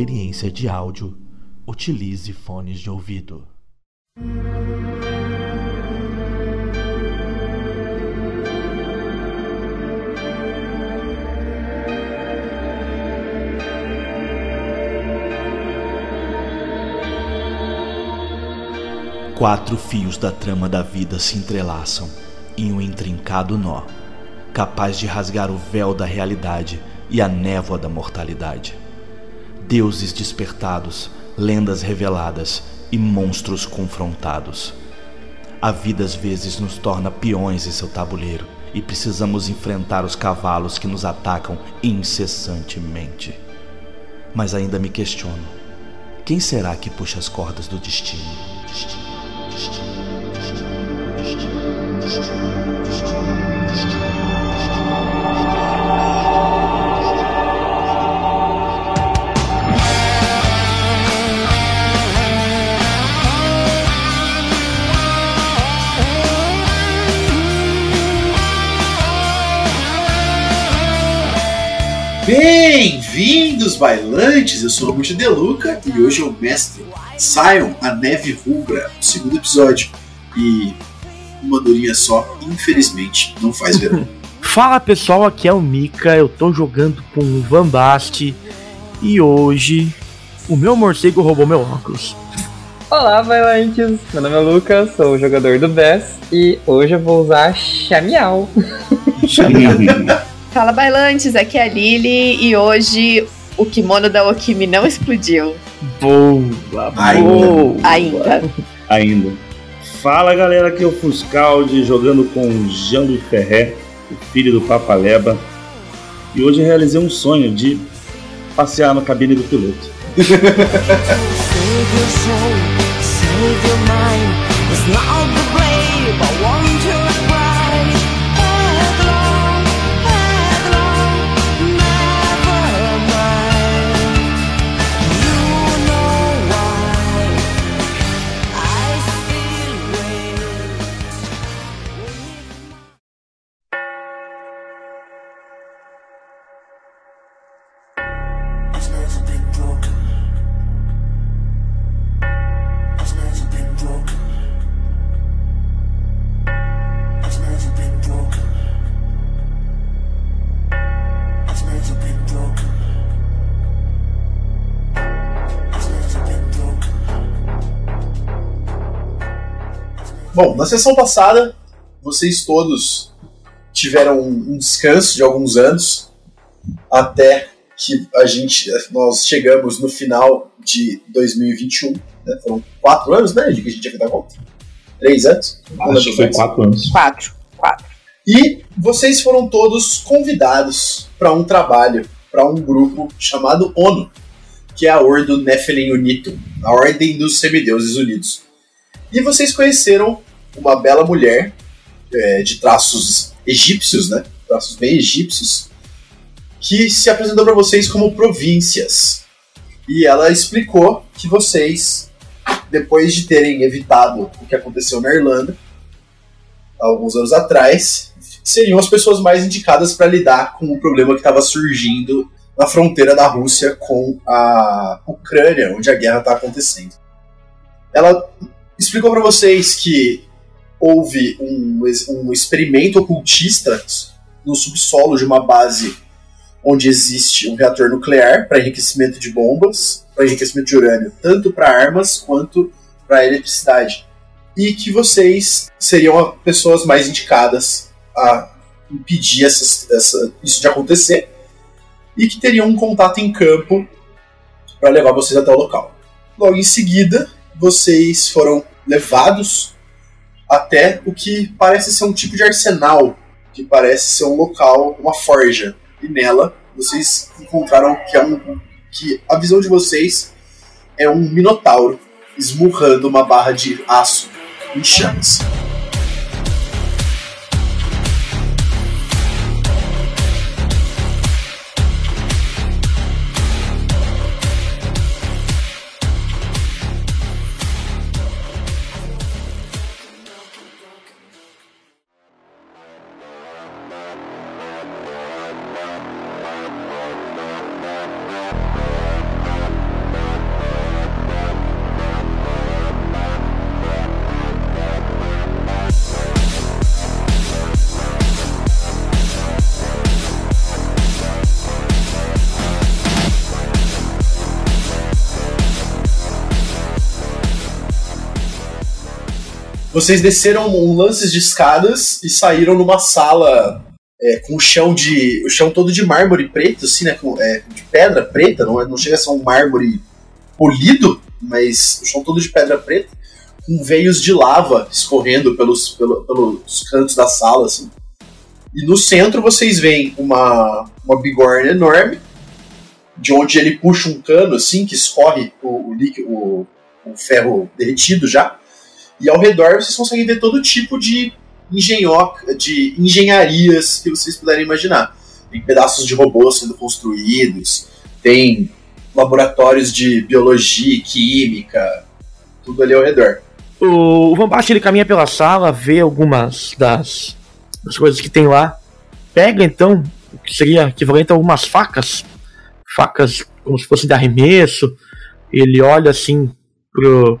experiência de áudio, utilize fones de ouvido. Quatro fios da trama da vida se entrelaçam em um intrincado nó, capaz de rasgar o véu da realidade e a névoa da mortalidade. Deuses despertados, lendas reveladas e monstros confrontados. A vida às vezes nos torna peões em seu tabuleiro e precisamos enfrentar os cavalos que nos atacam incessantemente. Mas ainda me questiono: quem será que puxa as cordas do destino? destino? Bem-vindos, bailantes! Eu sou o Augusto Deluca e hoje é o mestre Sion, a Neve Rubra, o segundo episódio. E uma durinha só, infelizmente, não faz verão. Fala pessoal, aqui é o Mika, eu tô jogando com o Van Bast e hoje o meu morcego roubou meu óculos. Olá, bailantes! Meu nome é Lucas, sou o jogador do BES e hoje eu vou usar Chamial. Chamial. Fala bailantes, aqui é a Lily e hoje o kimono da Okimi não explodiu. Boa, boa. Ainda. Ainda. Fala galera, aqui é o Fuscaldi jogando com Jean-Luc Ferré, o filho do Papa Leba. E hoje realizei um sonho de passear na cabine do piloto. Bom, na sessão passada, vocês todos tiveram um descanso de alguns anos até que a gente nós chegamos no final de 2021. Né? Foram quatro anos, né? De que a gente tinha conta? Três anos? Acho que foi quatro anos. Quatro. Quatro. E vocês foram todos convidados para um trabalho, para um grupo chamado ONU, que é a Ordo Nephilim Unitum, a Ordem dos Semideuses Unidos. E vocês conheceram uma bela mulher é, de traços egípcios, né? Traços bem egípcios, que se apresentou para vocês como províncias. E ela explicou que vocês, depois de terem evitado o que aconteceu na Irlanda, alguns anos atrás, seriam as pessoas mais indicadas para lidar com o problema que estava surgindo na fronteira da Rússia com a Ucrânia, onde a guerra está acontecendo. Ela explicou para vocês que houve um, um experimento ocultista no subsolo de uma base onde existe um reator nuclear para enriquecimento de bombas, para enriquecimento de urânio, tanto para armas quanto para eletricidade. E que vocês seriam as pessoas mais indicadas a impedir essa- isso de acontecer e que teriam um contato em campo para levar vocês até o local. Logo em seguida, vocês foram levados até o que parece ser um tipo de arsenal, que parece ser um local, uma forja. E nela vocês encontraram que é um que a visão de vocês é um minotauro esmurrando uma barra de aço em chamas. Vocês desceram um lances de escadas e saíram numa sala é, com o chão de. o chão todo de mármore preto, assim, né? Com, é, de pedra preta, não, é- não chega a ser um mármore polido, mas o chão todo de pedra preta, com veios de lava escorrendo pelos, pelo- pelos cantos da sala, assim. E no centro vocês veem uma, uma bigorna enorme, de onde ele puxa um cano, assim, que escorre o, o, líquido, o, o ferro derretido já. E ao redor vocês conseguem ver todo tipo de, engenho, de engenharias que vocês puderem imaginar. Tem pedaços de robôs sendo construídos, tem laboratórios de biologia química, tudo ali ao redor. O, Van ele caminha pela sala, vê algumas das, das coisas que tem lá, pega então o que seria equivalente a algumas facas, facas como se fossem de arremesso. Ele olha assim pro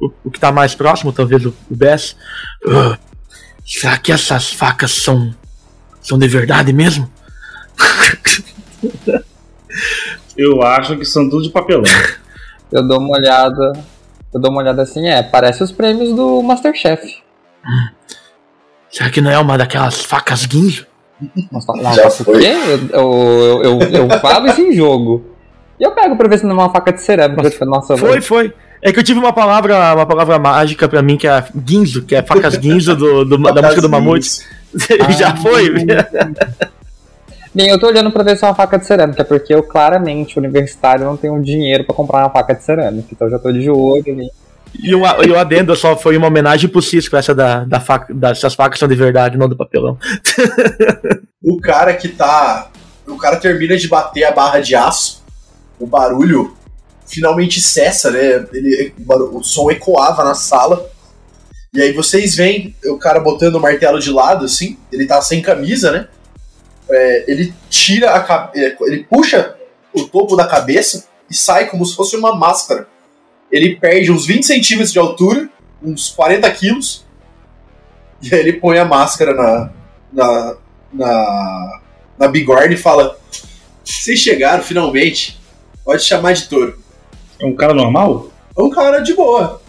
o, o que tá mais próximo, talvez o, o Bess. "Ah, será que essas facas são são de verdade mesmo? Eu acho que são tudo de papelão. Eu dou uma olhada. Eu dou uma olhada assim, é, parece os prêmios do Masterchef. Será que não é uma daquelas facas guinzo? Nossa, não, Já nossa, o foi. quê? Eu, eu, eu, eu, eu falo isso em jogo. E eu pego pra ver se não é uma faca de cerâmica. Eu fico, Nossa, Foi, foi. É que eu tive uma palavra, uma palavra mágica pra mim que é guinzo, que é facas guinzo do, do- da música do Mamute. Já foi? Bem, eu tô olhando pra ver se é uma faca de cerâmica, porque eu claramente, universitário, não tenho dinheiro pra comprar uma faca de cerâmica. Então eu já tô de olho ali. E o, e o adendo só foi uma homenagem pro Cisco, essa da, da faca, dessas facas são de verdade, não do papelão. O cara que tá. O cara termina de bater a barra de aço, o barulho finalmente cessa, né? Ele, o, som ecoava na sala. E aí vocês veem o cara botando o martelo de lado, assim, ele tá sem camisa, né? É, ele tira a é, ele puxa o topo da cabeça e sai como se fosse uma máscara. Ele perde uns 20 centímetros de altura, uns 40 quilos, e aí ele põe a máscara na, na, na, na bigorna e fala: Vocês chegaram finalmente, pode chamar de touro. É um cara normal? É um cara de boa,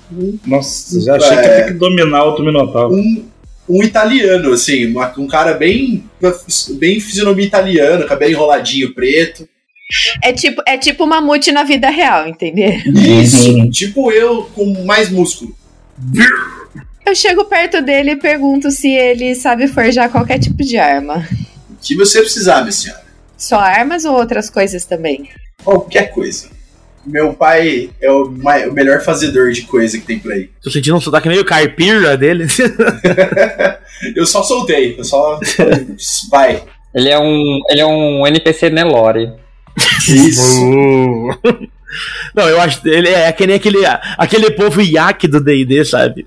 Nossa, já achei que É. ia ter que dominar outro Minotauro. um, um italiano, assim, uma- um cara bem, bem fisionomia italiana, cabelo enroladinho preto. É tipo, é tipo mamute na vida real, entendeu? Isso, Uhum. tipo eu com mais músculo. Eu chego perto dele e pergunto se ele sabe forjar qualquer tipo de arma. O que você precisar, minha senhora. Só armas ou outras coisas também? Qualquer coisa. Meu pai é o, mai- o melhor fazedor de coisa que tem por aí. Tô sentindo um sotaque meio caipira dele. Eu só soltei, eu só. Vai. Ele é um, ele é um NPC Nelore. Isso. Não, eu acho ele é que nem aquele, aquele povo iaque do D&D, sabe?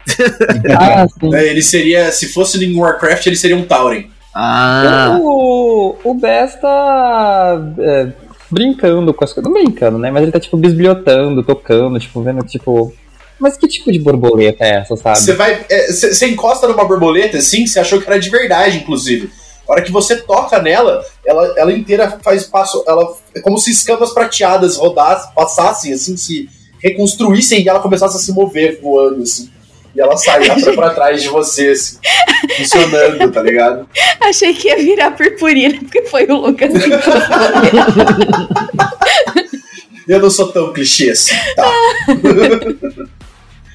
Ah, sim. É, Ele seria, se fosse em Warcraft, ele seria um Tauren. Ah, O, o Bess tá é, brincando com as coisas. Não brincando, né? Mas ele tá, tipo, bisbilhotando, tocando, tipo, vendo, tipo. Mas que tipo de borboleta é essa, sabe? Você vai. é, Você você encosta numa borboleta assim, você achou que era de verdade, inclusive. A hora que você toca nela, ela, ela inteira faz passo. Ela, é como se escamas prateadas rodassem, passassem, assim, se reconstruíssem e ela começasse a se mover voando, assim. E ela saia pra, pra trás de você, assim, funcionando, tá ligado? Achei que ia virar purpurina, porque foi o Lucas. Eu não sou tão clichê assim, tá?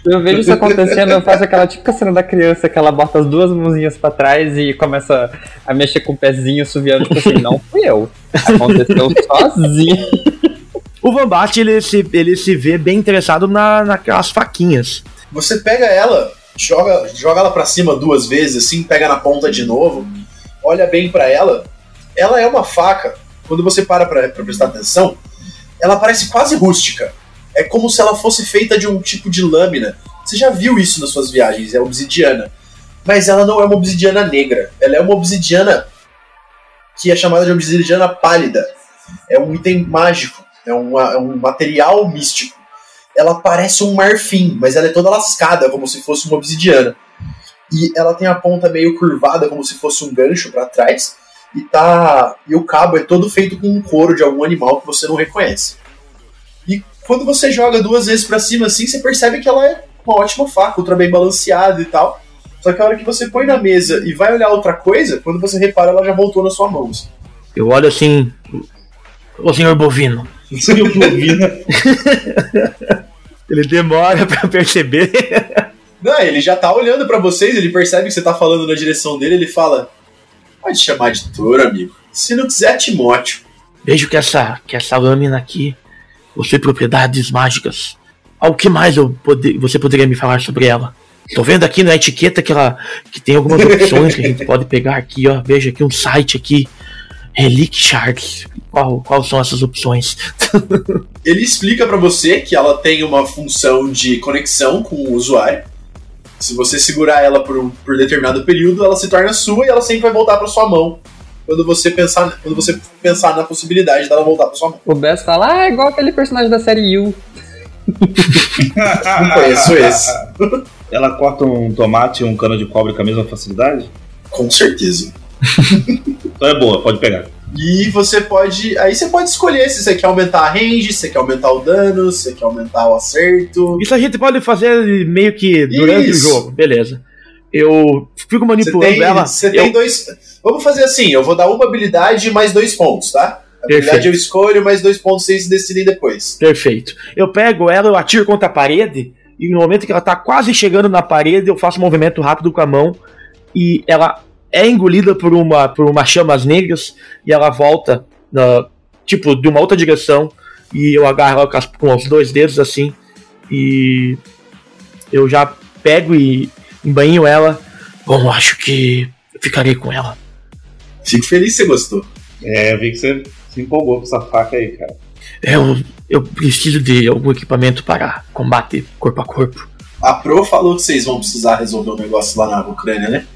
Eu vejo isso acontecendo, eu faço aquela típica cena da criança que ela bota as duas mãozinhas pra trás e começa a mexer com o pezinho subiando, tipo assim, não fui eu. Aconteceu sozinho. o Van Basten, ele se, ele se vê bem interessado na, naquelas faquinhas. Você pega ela, joga, joga ela pra cima duas vezes, assim, pega na ponta de novo, olha bem pra ela. Ela é uma faca. Quando você para pra, pra prestar atenção, ela parece quase rústica. É como se ela fosse feita de um tipo de lâmina. Você já viu isso nas suas viagens, é obsidiana. Mas ela não é uma obsidiana negra. Ela é uma obsidiana que é chamada de obsidiana pálida. É um item mágico. É, uma- é um material místico ela parece um marfim, mas ela é toda lascada, como se fosse uma obsidiana. E ela tem a ponta meio curvada, como se fosse um gancho para trás. E tá. E o cabo é todo feito com um couro de algum animal que você não reconhece. E quando você joga duas vezes para cima assim, você percebe que ela é uma ótima faca, ultra bem balanceada e tal. Só que a hora que você põe na mesa e vai olhar outra coisa, quando você repara, ela já voltou na sua mão. assim. Eu olho assim. Ô senhor bovino. Senhor Bovina. Ele demora pra perceber. Não, ele já tá olhando pra vocês, ele percebe que você tá falando na direção dele, ele fala: Pode chamar de touro, amigo. Se não quiser, Timóteo. Vejo que essa, que essa lâmina aqui possui propriedades mágicas. Ao que mais eu pode, você poderia me falar sobre ela? Estou vendo aqui na etiqueta que ela que tem algumas opções que a gente pode pegar aqui, ó. Veja aqui um site aqui. Relic Shards. Qual, quais são essas opções? Ele explica pra você que ela tem uma função de conexão com o usuário. Se você segurar ela por, um- por determinado período, ela se torna sua e ela sempre vai voltar pra sua mão. Quando você pensar, quando você pensar na possibilidade dela voltar pra sua mão. O Bess fala, ah, é igual aquele personagem da série You. Não conheço esse. Ela corta um tomate e um cano de cobre com a mesma facilidade? Com certeza. Então é boa, pode pegar. E você pode. Aí você pode escolher se você quer aumentar a range, se você quer aumentar o dano, se você quer aumentar o acerto. Isso a gente pode fazer meio que durante Isso. o jogo, beleza. Eu fico manipulando tem, ela. você eu- tem dois. Vamos fazer assim, eu vou dar uma habilidade e mais dois pontos, tá? A habilidade Perfeito. eu escolho, mais dois pontos vocês decidem depois. Perfeito. Eu pego ela, eu atiro contra a parede, e no momento que ela tá quase chegando na parede, eu faço um movimento rápido com a mão, e ela é engolida por uma por umas chamas negras, e ela volta, na, tipo, de uma outra direção, e eu agarro ela com, os dois dedos assim, e eu já pego e embanho ela. Bom, acho que eu ficarei com ela. Fico feliz você gostou. É, eu vi que você se empolgou com essa faca aí, cara. Eu, eu preciso de algum equipamento para combate corpo a corpo. A Pro falou que vocês vão precisar resolver um negócio lá na Ucrânia, né?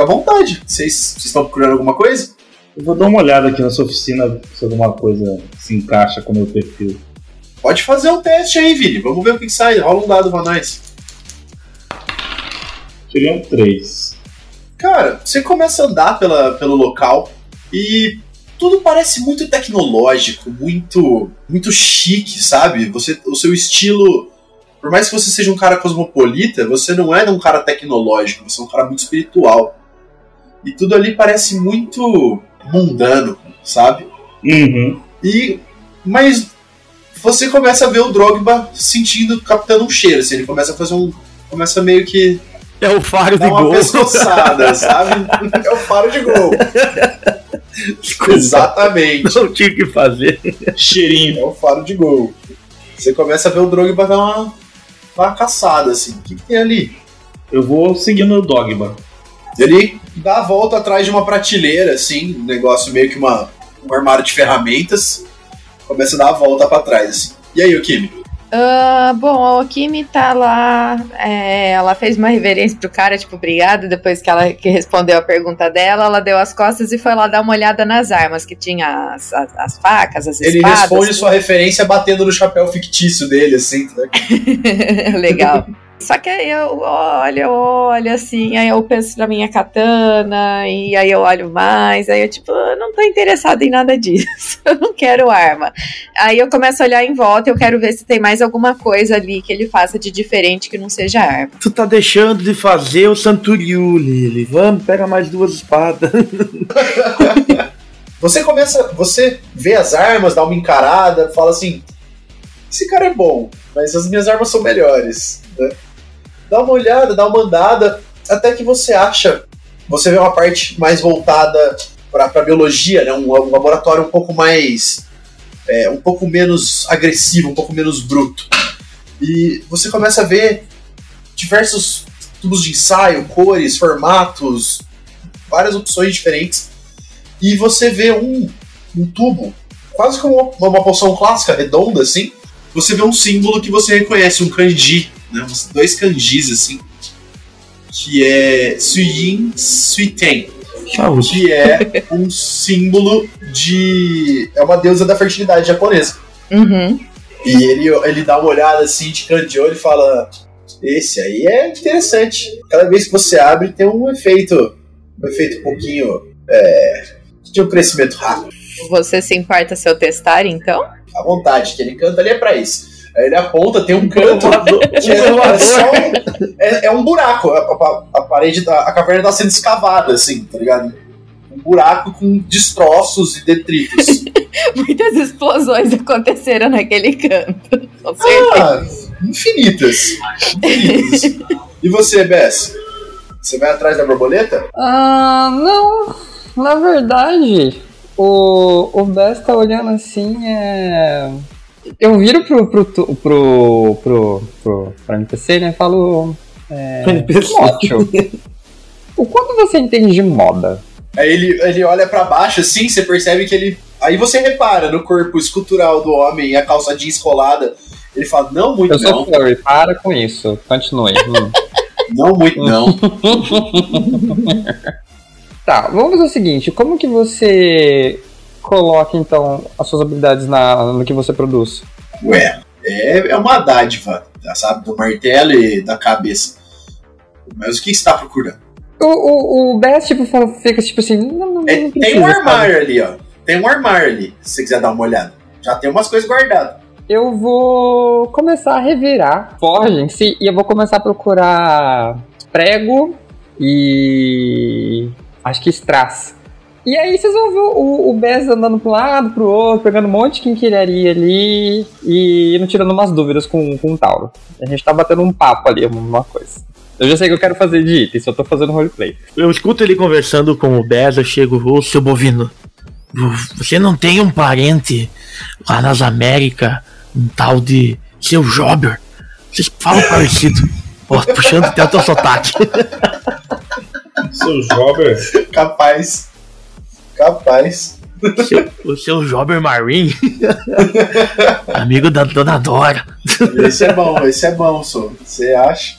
Fica à vontade. Vocês estão procurando alguma coisa? Eu vou dar uma olhada aqui na sua oficina se alguma coisa se encaixa com o meu perfil. Pode fazer um teste aí, Vini. Vamos ver o que, que sai. Rola um dado pra nós. Tirei um 3. Cara, você começa a andar pela, pelo local e tudo parece muito tecnológico, muito muito chique, sabe? Você, o seu estilo, por mais que você seja um cara cosmopolita, você não é um cara tecnológico, você é um cara muito espiritual. E tudo ali parece muito mundano, sabe? Uhum. E mas você começa a ver o Drogba sentindo, captando um cheiro, assim, ele começa a fazer um começa meio que É o faro de uma gol. pescoçada, sabe? É o faro de gol. Exatamente. Não tinha o que fazer. Cheirinho. É o faro de gol. Você começa a ver o Drogba dar uma, uma caçada, assim. O que, que tem ali? Eu vou seguir meu dogma. Ele dá a volta atrás de uma prateleira, assim, um negócio meio que uma, um armário de ferramentas. Começa a dar a volta pra trás, assim. E aí, Okimi? Ah, bom, a Okimi tá lá. é, ela fez uma reverência pro cara, tipo, obrigada. Depois que ela que respondeu a pergunta dela, ela deu as costas e foi lá dar uma olhada nas armas, que tinha as, as- as facas, as Ele espadas. responde sua referência batendo no chapéu fictício dele, assim. Tá? Legal. Só que aí eu olho, eu olho assim, aí eu penso na minha katana, e aí eu olho mais, aí eu tipo, eu não tô interessada em nada disso, eu não quero arma. Aí eu começo a olhar em volta, eu quero ver se tem mais alguma coisa ali que ele faça de diferente que não seja arma. Tu tá deixando de fazer o Santuriu, Lily. Vamos, pega mais duas espadas. Você começa, você vê as armas, dá uma encarada, fala assim: esse cara é bom, mas as minhas armas são melhores. né? Dá uma olhada, dá uma andada, até que você acha, você vê uma parte mais voltada para biologia, né? Um, um laboratório um pouco mais, é, um pouco menos agressivo, um pouco menos bruto. E você começa a ver diversos tubos de ensaio, cores, formatos, várias opções diferentes e você vê um, um tubo, quase como uma, uma poção clássica, redonda assim. Você vê um símbolo que você reconhece, um kanji, né? uns dois kanjis assim, que é Suyin Suiten, que é um símbolo de. é uma deusa da fertilidade japonesa. Uhum. E ele, ele dá uma olhada assim de canto de olho e fala: Esse aí é interessante. Cada vez que você abre, tem um efeito. Um efeito um pouquinho. É, de um crescimento rápido. Você se importa se eu testar então? À vontade, que ele canta ali é pra isso. Aí ele aponta, tem um canto é, é só um, é, é um buraco. A, a- a parede, da, a caverna tá sendo escavada, assim, tá ligado? Um buraco com destroços e detritos. Muitas explosões aconteceram naquele canto. Com certeza. Ah, infinitas. Infinitas. E você, Bess? Você vai atrás da borboleta? Ah, não. Na verdade, o, o Bess tá olhando assim, é. Eu viro pro, pro, tu- pro, pro, pro, pra NPC, né? e Falo. É, o quanto você entende de moda? Aí ele, ele olha pra baixo assim, você percebe que ele. Aí você repara no corpo escultural do homem e a calça jeans colada. Ele fala, não muito Eu sou não, Flurry, para com isso. Continue. Hum. não muito não. Tá, vamos fazer o seguinte: como que você coloca então as suas habilidades na, no que você produz? Ué, é, é uma dádiva, tá, sabe? Do martelo e da cabeça. Mas o que você tá procurando? O, o, o Bess, tipo, fica tipo assim: não, não, É, não tem precisa, um sabe? armário ali, ó. Tem um armário ali, se você quiser dar uma olhada. Já tem umas coisas guardadas. Eu vou começar a revirar forja em si e eu vou começar a procurar prego e. acho que strass. E aí vocês vão ver o, o Bess andando pro lado, pro outro, pegando um monte de quinquilharia ali e não tirando umas dúvidas com, com o Tauro. A gente tá batendo um papo ali, uma coisa. Eu já sei o que eu quero fazer de item, só tô fazendo roleplay. Eu escuto ele conversando com o Bez, eu chego, ô seu bovino, você não tem um parente lá nas Américas, um tal de seu Jobber? Vocês falam parecido. Puxando até o teu sotaque. Seu Jobber. Capaz. Capaz. O seu Jobber Marin, amigo da Dona Dora. Esse é bom, esse é bom, só. Você acha?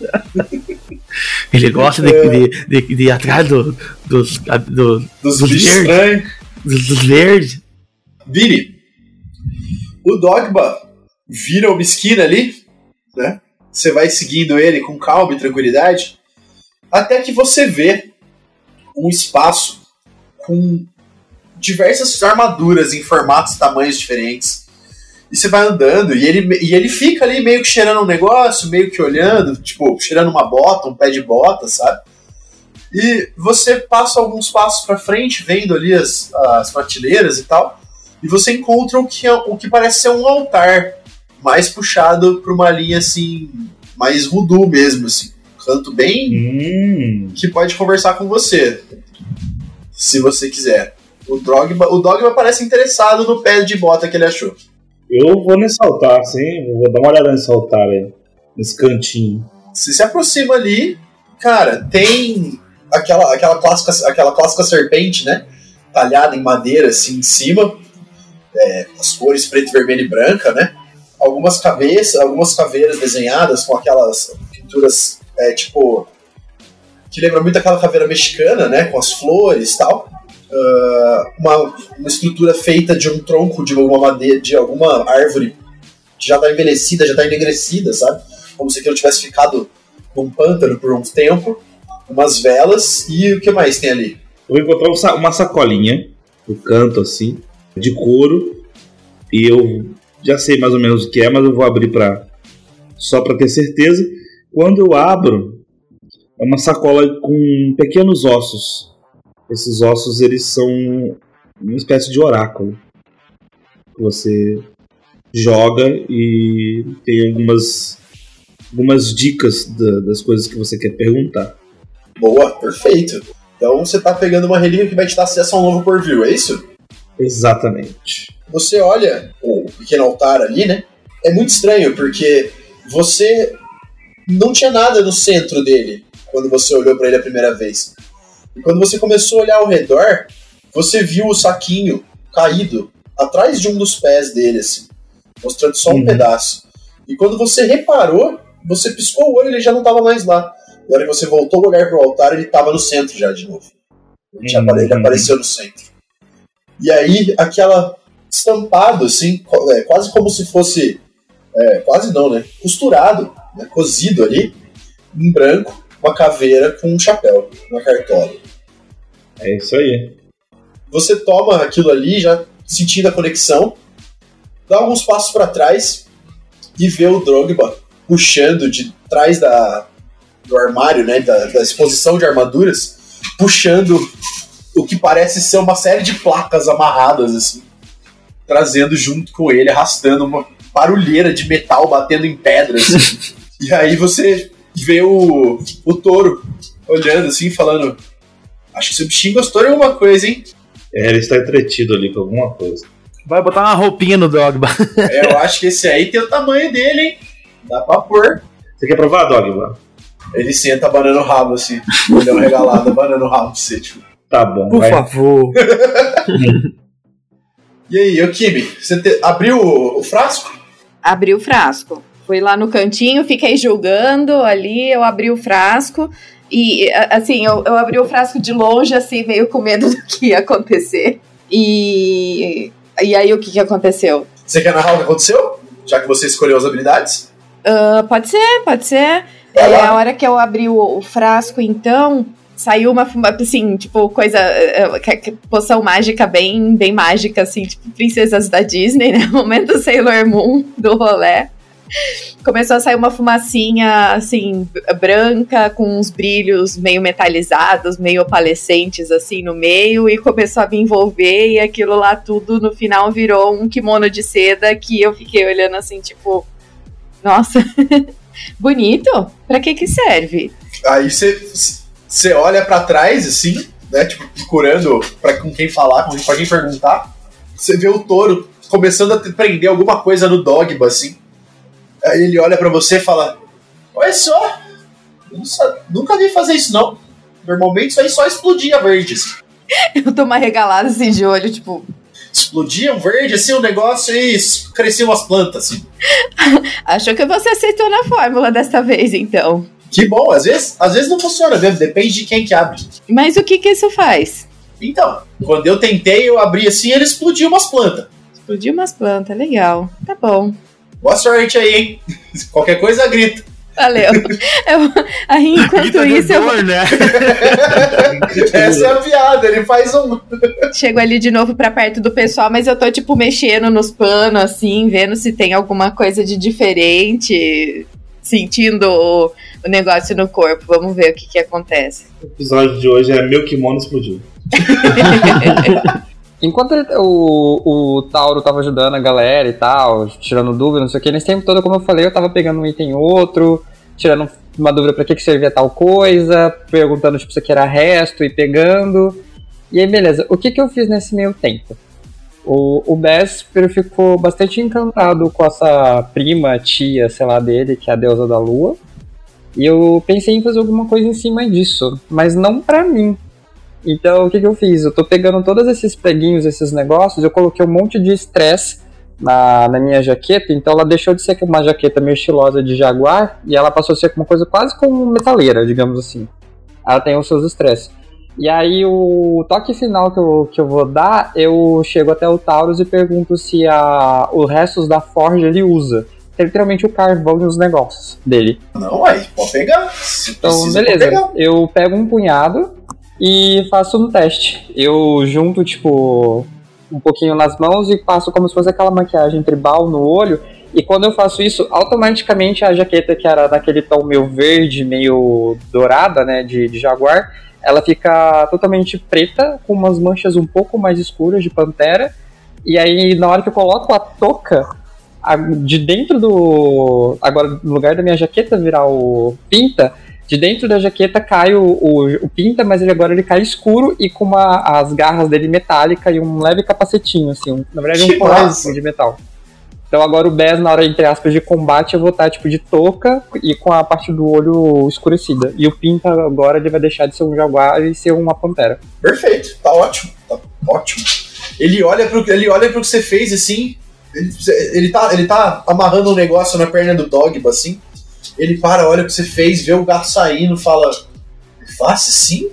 Ele gosta de, de, de- de ir atrás do- dos, do- Dos Dos verdes. estranhos. dos, dos verdes. Vini, o Dogba vira uma esquina ali, né? Você vai seguindo ele com calma e tranquilidade, até que você vê um espaço com diversas armaduras em formatos e tamanhos diferentes. E você vai andando e ele, e ele fica ali meio que cheirando um negócio, meio que olhando, tipo, cheirando uma bota, um pé de bota, sabe? E você passa alguns passos pra frente, vendo ali as, as prateleiras e tal, e você encontra o que, é- o que parece ser um altar, mais puxado pra uma linha assim, mais voodoo mesmo, assim. Um canto bem Hum. que pode conversar com você, se você quiser. O Dogma, o Dogma parece interessado no pé de bota que ele achou. Eu vou nesse altar, sim. Vou dar uma olhada nesse altar aí. Nesse cantinho. Você se aproxima ali, cara, tem aquela, aquela, clássica, aquela clássica serpente, né? Talhada em madeira, assim, em cima. É, as cores preto, vermelho e branca, né? Algumas cabeças, algumas caveiras desenhadas com aquelas pinturas, é, tipo... Que lembra muito aquela caveira mexicana, né? Com as flores e tal. Ah, uma, uma estrutura feita de um tronco de alguma madeira, de alguma árvore que já tá envelhecida, já tá enegrecida, sabe? Como se aquilo tivesse ficado num pântano por um tempo. Umas velas e o que mais tem ali? Eu vou encontrar um uma sacolinha no canto, assim, de couro. E eu já sei mais ou menos o que é, mas eu vou abrir pra, só para ter certeza. Quando eu abro, é uma sacola com pequenos ossos. Esses ossos, eles são uma espécie de oráculo. Você joga e tem algumas, algumas dicas da- das coisas que você quer perguntar. Boa, perfeito. Então você tá pegando uma relíquia que vai te dar acesso a um novo porvir, é isso? Exatamente. Você olha o pequeno altar ali, né? É muito estranho, porque você não tinha nada no centro dele quando você olhou pra ele a primeira vez. E quando você começou a olhar ao redor, você viu o saquinho caído atrás de um dos pés dele, assim, mostrando só um Uhum. pedaço. E quando você reparou, você piscou o olho e ele já não estava mais lá. E a hora que você voltou a olhar pro altar, ele estava no centro já de novo. Ele, tinha apare- ele Uhum. apareceu no centro. E aí, aquela estampado, assim, é, quase como se fosse. é, quase não, né? Costurado, né, cozido ali, em branco, uma caveira com um chapéu, uma cartola. É isso aí. Você toma aquilo ali, já sentindo a conexão, dá alguns passos para trás e vê o Drogba puxando de trás da, do armário, né, da, da exposição de armaduras, puxando o que parece ser uma série de placas amarradas, assim, trazendo junto com ele, arrastando uma barulheira de metal batendo em pedras. assim. e aí você vê o, o touro olhando assim, falando: Acho que seu bichinho gostou de alguma coisa, hein? É, ele está entretido ali com alguma coisa. Vai botar uma roupinha no Dogba. É, eu acho que esse aí tem o tamanho dele, hein? Dá pra pôr. Você quer provar, Dogma? Ele senta banando o rabo, assim, olhando regalado, banando o rabo pra você, tipo. Tá bom, Por vai. favor. E aí, ô Kimi, você te- abriu o, o frasco? Abri o frasco. Fui lá no cantinho, fiquei julgando ali, eu abri o frasco. E, assim, eu, eu abri o frasco de longe, assim, meio com medo do que ia acontecer. E, e aí, o que, que aconteceu? Você quer narrar o que aconteceu? Já que você escolheu as habilidades? Ah, pode ser, pode ser. É, lá. a hora que eu abri o, o frasco, então, saiu uma assim, tipo, coisa. eh, eh, poção mágica bem, bem mágica, assim, tipo, princesas da Disney, né? Momento Sailor Moon do rolê. Começou a sair uma fumacinha, assim, branca, com uns brilhos meio metalizados, meio opalescentes, assim, no meio, e começou a me envolver, e aquilo lá tudo, no final, virou um kimono de seda que eu fiquei olhando, assim, tipo, nossa, bonito? Pra que que serve? Aí você olha pra trás, assim, né? Tipo, procurando pra com quem falar, com pra quem perguntar. Você vê o touro começando a prender alguma coisa no dogma, assim. Aí ele olha pra você e fala: Olha só, nunca vi fazer isso não. Normalmente isso aí só explodia verde. assim. Eu tô uma regalada, assim, de olho, tipo, Explodia um verde, assim, um negócio e cresciam as plantas, assim. achou que você aceitou na fórmula desta vez, então. Que bom, às vezes, às vezes não funciona mesmo, depende de quem que abre. Mas o que que isso faz? Então, quando eu tentei, eu abri assim ele explodiu umas plantas. Explodiu umas plantas, legal. Tá bom. Boa sorte aí, hein? Qualquer coisa grita. Valeu. Eu- aí, enquanto isso, eu dor, né? Essa é a piada, ele faz um. chego ali de novo pra perto do pessoal, mas eu tô, tipo, mexendo nos panos, assim, vendo se tem alguma coisa de diferente, sentindo o, o negócio no corpo. Vamos ver o que que acontece. O episódio de hoje é Meu Kimono Explodiu. Enquanto ele- o, o Tauro tava ajudando a galera e tal, tirando dúvida, não sei o que, nesse tempo todo, como eu falei, eu tava pegando um item outro, tirando uma dúvida pra que, que servia tal coisa, perguntando tipo, se aqui era resto e pegando. E aí, beleza, o que, que eu fiz nesse meio tempo? O, o ficou bastante encantado com essa prima, tia, sei lá, dele, que é a deusa da lua. E eu pensei em fazer alguma coisa em cima disso, mas não pra mim. Então, o que, que eu fiz? Eu tô pegando todos esses preguinhos, esses negócios, eu coloquei um monte de estresse na, na minha jaqueta, então ela deixou de ser uma jaqueta meio estilosa de jaguar e ela passou a ser uma coisa quase como metaleira, digamos assim. Ela tem os seus estresses. E aí, o toque final que eu, que eu vou dar, eu chego até o Taurus e pergunto se a, os restos da Forge ele usa. É literalmente o carvão e os negócios dele. Não, aí, pode pegar. Se Então, beleza. pegar. Eu pego um punhado e faço um teste. Eu junto, tipo, um pouquinho nas mãos e passo como se fosse aquela maquiagem tribal no olho. E quando eu faço isso, automaticamente a jaqueta que era daquele tom meio verde, meio dourada, né, de, de jaguar, ela fica totalmente preta, com umas manchas um pouco mais escuras de pantera. E aí, na hora que eu coloco a touca, a- de dentro do. Agora, no lugar da minha jaqueta virar o pinta, de dentro da jaqueta cai o, o, o pinta, mas ele agora ele cai escuro e com uma, as garras dele metálica e um leve capacetinho, assim. um- na verdade, um colar de metal. Então agora o Bess, na hora, entre aspas, de combate, eu vou estar tipo de touca e com a parte do olho escurecida. E o Pinta agora ele vai deixar de ser um jaguar e ser uma pantera. Perfeito, tá ótimo, tá ótimo. Ele olha pro, ele olha pro que você fez assim. Ele, ele, tá, ele tá amarrando um negócio na perna do Dogba, assim. Ele para, olha o que você fez, vê o gato saindo, fala: Faça assim?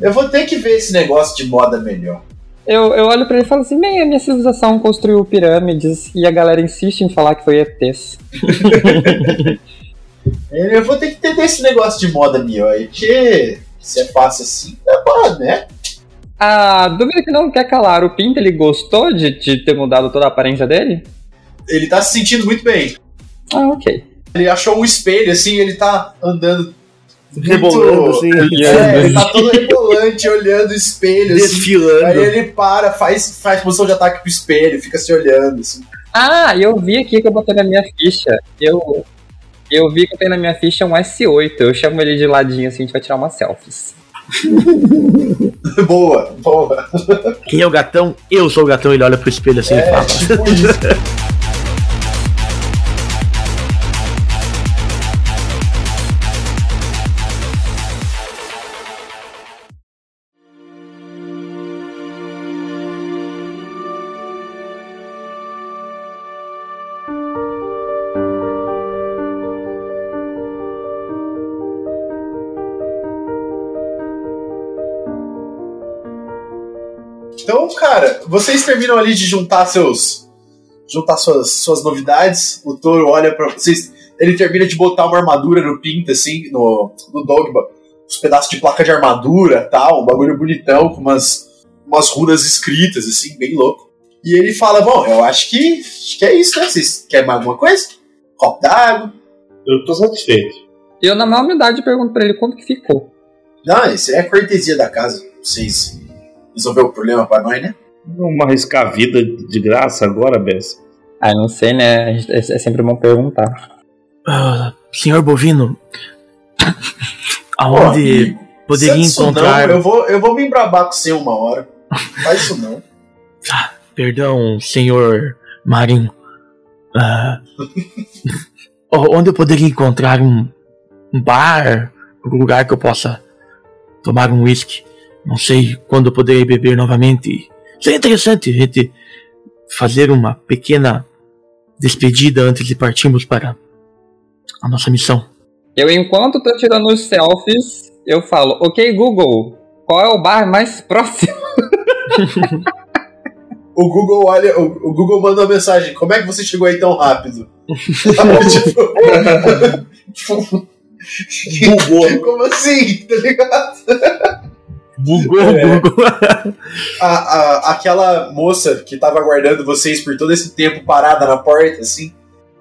Eu vou ter que ver esse negócio de moda melhor. Eu, eu olho pra ele e falo assim, bem, a minha civilização construiu pirâmides e a galera insiste em falar que foi ETs. Eu vou ter que entender esse negócio de moda melhor. aí, Que se é fácil assim, tá bom, né? A dúvida que não quer calar, o Pinta ele gostou de, de ter mudado toda a aparência dele? Ele tá se sentindo muito bem. Ah, ok. Ele achou um espelho, assim, ele tá andando. muito- Rebolando, assim, É, ele tá todo rebolante, olhando o espelho, assim. Aí desfilando. ele para, faz, faz posição de ataque pro espelho, fica se olhando, assim. Ah, eu vi aqui que eu botei na minha ficha. Eu, eu vi que eu tenho na minha ficha um S8. Eu chamo ele de ladinho assim, a gente vai tirar umas selfies. boa, boa. Quem é o gatão? Eu sou o gatão, ele olha pro espelho assim e É, fala. tipo isso. vocês terminam ali de juntar seus. juntar suas, suas novidades. O touro olha pra vocês. Ele termina de botar uma armadura no pinto, assim, no, no Dogma. Uns pedaços de placa de armadura tal, um bagulho bonitão, com umas, umas runas escritas, assim, bem louco. E ele fala: Bom, eu acho que, acho que é isso, né? Vocês querem mais alguma coisa? Copo d'água? Eu tô satisfeito. Eu, na maior humildade, pergunto pra ele quanto que ficou. Não, isso é a cortesia da casa. Vocês resolveram o problema pra nós, né? Vamos arriscar a vida de graça agora, Bess? Ah, não sei, né? É é sempre bom perguntar. Ah, senhor Bovino, aonde amigo, poderia é encontrar. Não, eu, vou, eu vou me embrabar com você uma hora. Faz isso não. Perdão, senhor Marinho. Ah, onde eu poderia encontrar um, um bar, um lugar que eu possa tomar um whisky? Não sei quando eu poderei beber novamente. Seria interessante a gente fazer uma pequena despedida antes de partirmos para a nossa missão. Eu, enquanto tô tirando os selfies, eu falo, ok, Google, qual é o bar mais próximo? O Google olha, o, o Google manda uma mensagem: como é que você chegou aí tão rápido? tipo, Bugou. como assim? Tá ligado? Bugou, É. bugou. A, a- aquela moça que tava aguardando vocês por todo esse tempo parada na porta, assim,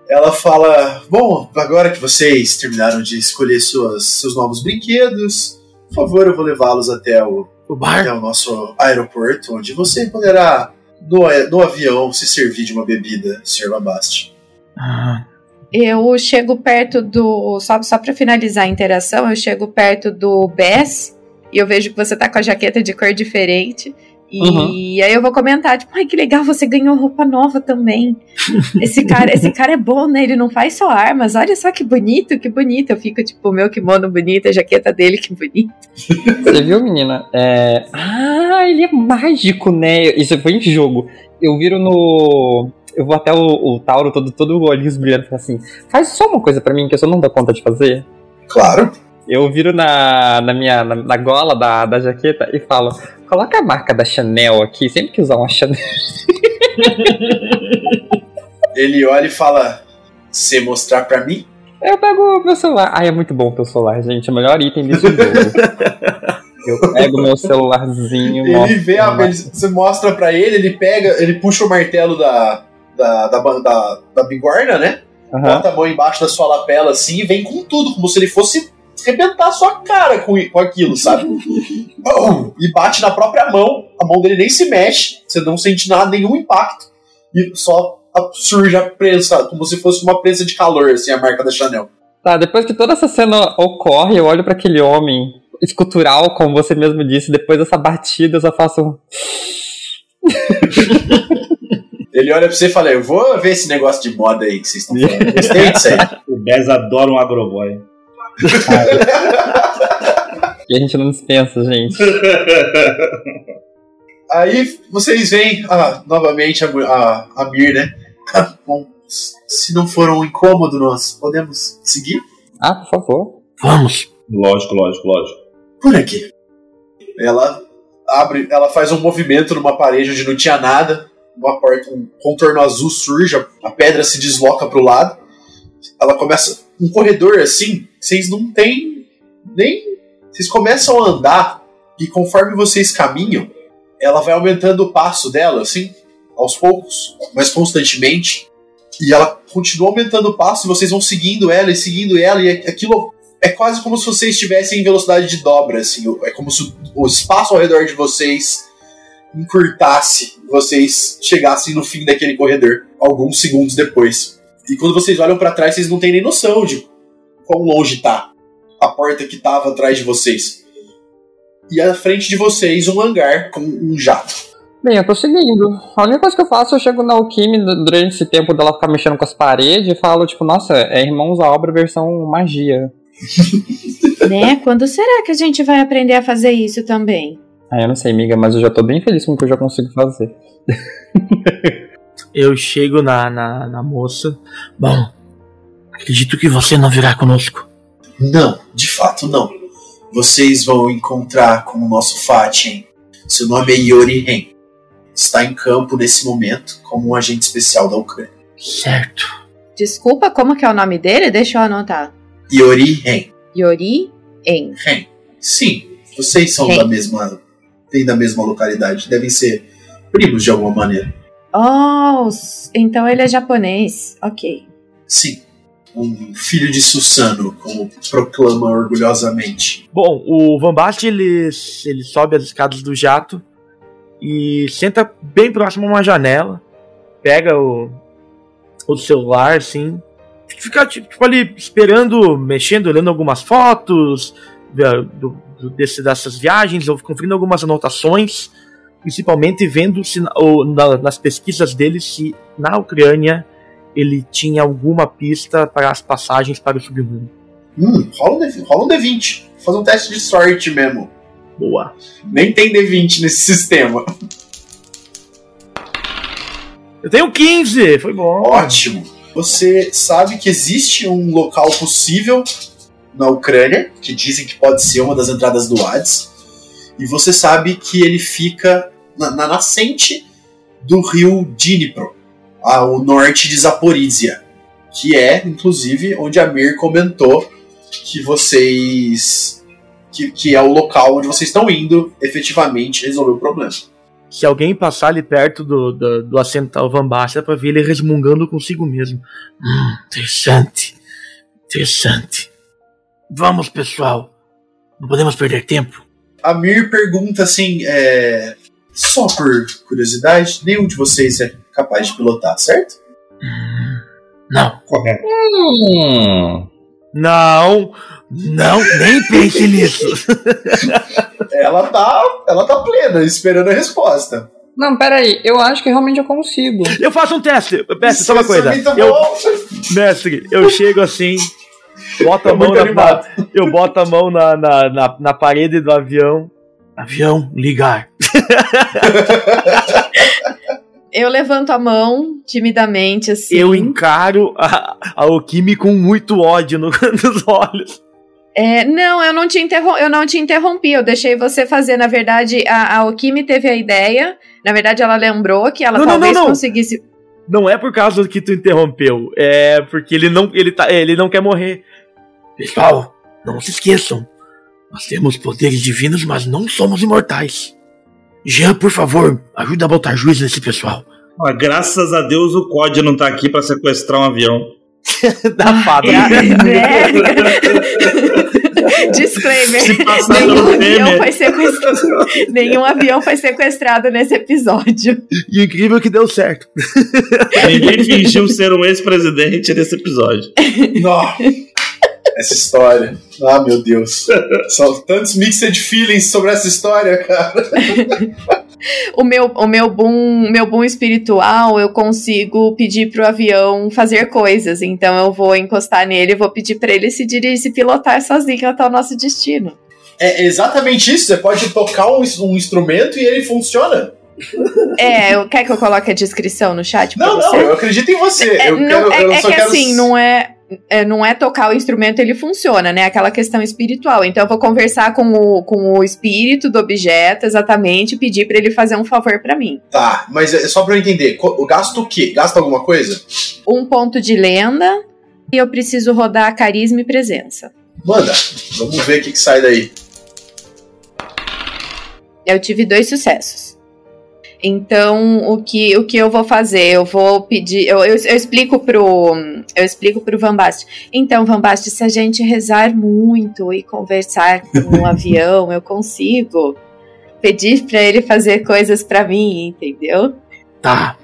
ela fala: Bom, agora que vocês terminaram de escolher suas, seus novos brinquedos, por favor, eu vou levá-los até o, O bar? até o nosso aeroporto, onde você poderá, no, no avião, se servir de uma bebida, Sr. Lambast. Ah, Eu chego perto do. Só, só pra finalizar a interação, eu chego perto do Bess e eu vejo que você tá com a jaqueta de cor diferente. E Uhum. aí eu vou comentar, tipo, ai, que legal, você ganhou roupa nova também. Esse cara, esse cara é bom, né? Ele não faz só armas. Olha só que bonito, que bonito. Eu fico, tipo, meu kimono bonito, a jaqueta dele, que bonito. Você viu, menina? É... Ah, ele é mágico, né? Isso foi em jogo. Eu viro no. Eu vou até o, o Tauro todo, todo olhinhos brilhando e falo assim: faz só uma coisa pra mim que eu só não dou conta de fazer. Claro. Eu viro na, na minha na, na gola da, da jaqueta e falo: coloca a marca da Chanel aqui, sempre que usar uma Chanel. Ele olha e fala: Você mostrar pra mim? Eu pego o meu celular. Ai, é muito bom o teu celular, gente. É o melhor item desse jogo. Eu pego meu celularzinho, Ele mostro vê, a, ele, você mostra pra ele, ele pega, ele puxa o martelo da, da, da, da, da bigorna, né? Aham. Bota a mão embaixo da sua lapela assim e vem com tudo, como se ele fosse arrebentar a sua cara com, com aquilo, sabe? E bate na própria mão, a mão dele nem se mexe, você não sente nada, nenhum impacto, e só a- surge a prensa, como se fosse uma prensa de calor, assim, a marca da Chanel. Tá, depois que toda essa cena ocorre, eu olho pra aquele homem escultural, como você mesmo disse, depois dessa batida eu só faço um. Ele olha pra você e fala: Eu vou ver esse negócio de moda aí que vocês estão falando. Gostei disso aí. O Bez adora um agroboy. E a gente não dispensa, gente. Aí vocês veem ah, novamente a, a, a Mir, né? Bom, se não for um incômodo, nós podemos seguir Ah, por favor. vamos. Lógico, lógico, lógico. por aqui. Ela abre, ela faz um movimento numa parede onde não tinha nada. Uma porta, um contorno azul surge, a- a pedra se desloca pro lado. Ela começa um corredor assim, vocês não têm nem. Vocês começam a andar e conforme vocês caminham, ela vai aumentando o passo dela, assim, aos poucos, mas constantemente. E ela continua aumentando o passo e vocês vão seguindo ela e seguindo ela, e aquilo é quase como se vocês estivessem em velocidade de dobra, assim. É como se o espaço ao redor de vocês encurtasse, vocês chegassem no fim daquele corredor alguns segundos depois. E quando vocês olham para trás, vocês não têm nem noção de quão longe tá a porta que tava atrás de vocês. E à frente de vocês, um hangar com um jato. Bem, eu tô seguindo. A única coisa que eu faço, eu chego na Alquime durante esse tempo dela ficar mexendo com as paredes e falo, tipo, nossa, é Irmãos à Obra versão magia. Né? Quando será que a gente vai aprender a fazer isso também? Ah, eu não sei, amiga, mas eu já tô bem feliz com o que eu já consigo fazer. Eu chego na, na, na moça. Bom, acredito que você não virá conosco. Não, de fato não. Vocês vão encontrar com o nosso Fatien. Seu nome é Yori Ren. Está em campo nesse momento como um agente especial da Ucrânia. Certo. Desculpa, como que é o nome dele? Deixa eu anotar. Yori Ren. Yori En. Ren. Sim, vocês são Ren. da mesma. Vêm da mesma localidade. Devem ser primos de alguma maneira. Oh, então ele é japonês. Ok. Sim. Um filho de Susano, como proclama orgulhosamente. Bom, o Van Basten, ele, ele sobe as escadas do jato e senta bem próximo a uma janela, pega o, o celular, assim, fica tipo, ali esperando, mexendo, olhando algumas fotos da- do, do- desse, dessas viagens, ou conferindo algumas anotações, principalmente vendo se, ou na- nas pesquisas dele se na Ucrânia ele tinha alguma pista para as passagens para o submundo. Hum, rola um, D, rola um D20. Vou fazer um teste de sorte mesmo. Boa. Nem tem D20 nesse sistema. Eu tenho 15, foi bom. Ótimo. Você sabe que existe um local possível na Ucrânia, que dizem que pode ser uma das entradas do Hades, e você sabe que ele fica na, na nascente do rio Dnipro, ao norte de Zaporizhia, que é, inclusive, onde a Mir comentou que vocês. Que, que é o local onde vocês estão indo efetivamente resolver o problema. Se alguém passar ali perto do, do, do assento da Basten, dá pra ver ele resmungando consigo mesmo. Hum, interessante. Interessante. Vamos, pessoal. Não podemos perder tempo. A Mir pergunta assim, é, só por curiosidade, nenhum de vocês é capaz de pilotar, certo? Não. Correto. Hum. Não. Não, nem pense nisso. Ela tá, ela tá plena, esperando a resposta. Não, peraí, eu acho que realmente eu consigo. Eu faço um teste. Mestre, só uma coisa. é muito Eu, mestre, eu chego assim, boto a É mão na, animado. eu boto a mão na, na, na, na parede do avião. Avião, ligar. Eu levanto a mão timidamente, assim. Eu encaro a, a Okimi com muito ódio no, nos olhos. É, não, eu não, te interrom eu não te interrompi, eu deixei você fazer. Na verdade, a, a Okimi teve a ideia. Na verdade, ela lembrou que ela Não, não, talvez não, não. conseguisse. Não é por causa que tu interrompeu, é porque ele não, ele tá, ele não quer morrer. Pessoal, não se esqueçam. Nós temos poderes divinos, mas não somos imortais. Jean, por favor, ajuda a botar juízo nesse pessoal. Ó, graças a Deus o COD não tá aqui pra sequestrar um avião. da fada. Né? Disclaimer. Nenhum avião, foi sequestrado, nenhum avião foi sequestrado nesse episódio. E incrível que deu certo. Ninguém fingiu ser um ex-presidente nesse episódio. Não. Essa história. Ah, meu Deus. São tantos mixed feelings sobre essa história, cara. O meu, o meu boom, meu boom espiritual, eu consigo pedir pro avião fazer coisas. Então eu vou encostar nele e vou pedir pra ele se dirigir, se pilotar sozinho até o nosso destino. É exatamente isso. Você pode tocar um, um instrumento e ele funciona. É, eu, quer que eu coloque a descrição no chat Não, não, eu acredito em você. É, eu não, quero, é, eu é que quero... assim, não é, é, não é tocar o instrumento, ele funciona, né? Aquela questão espiritual. Então eu vou conversar com o, com o espírito do objeto exatamente e pedir pra ele fazer um favor pra mim. Tá, mas é só pra eu entender. Gasta o quê? Gasta alguma coisa? Um ponto de lenda e eu preciso rodar carisma e presença. Manda. Vamos ver o que, que sai daí. Eu tive dois sucessos. Então, o que, o que eu vou fazer? Eu vou pedir. Eu, eu, eu explico pro. Eu explico pro Van Baste. Então, Van Baste, se a gente rezar muito e conversar com um avião, eu consigo pedir pra ele fazer coisas pra mim, entendeu? Tá.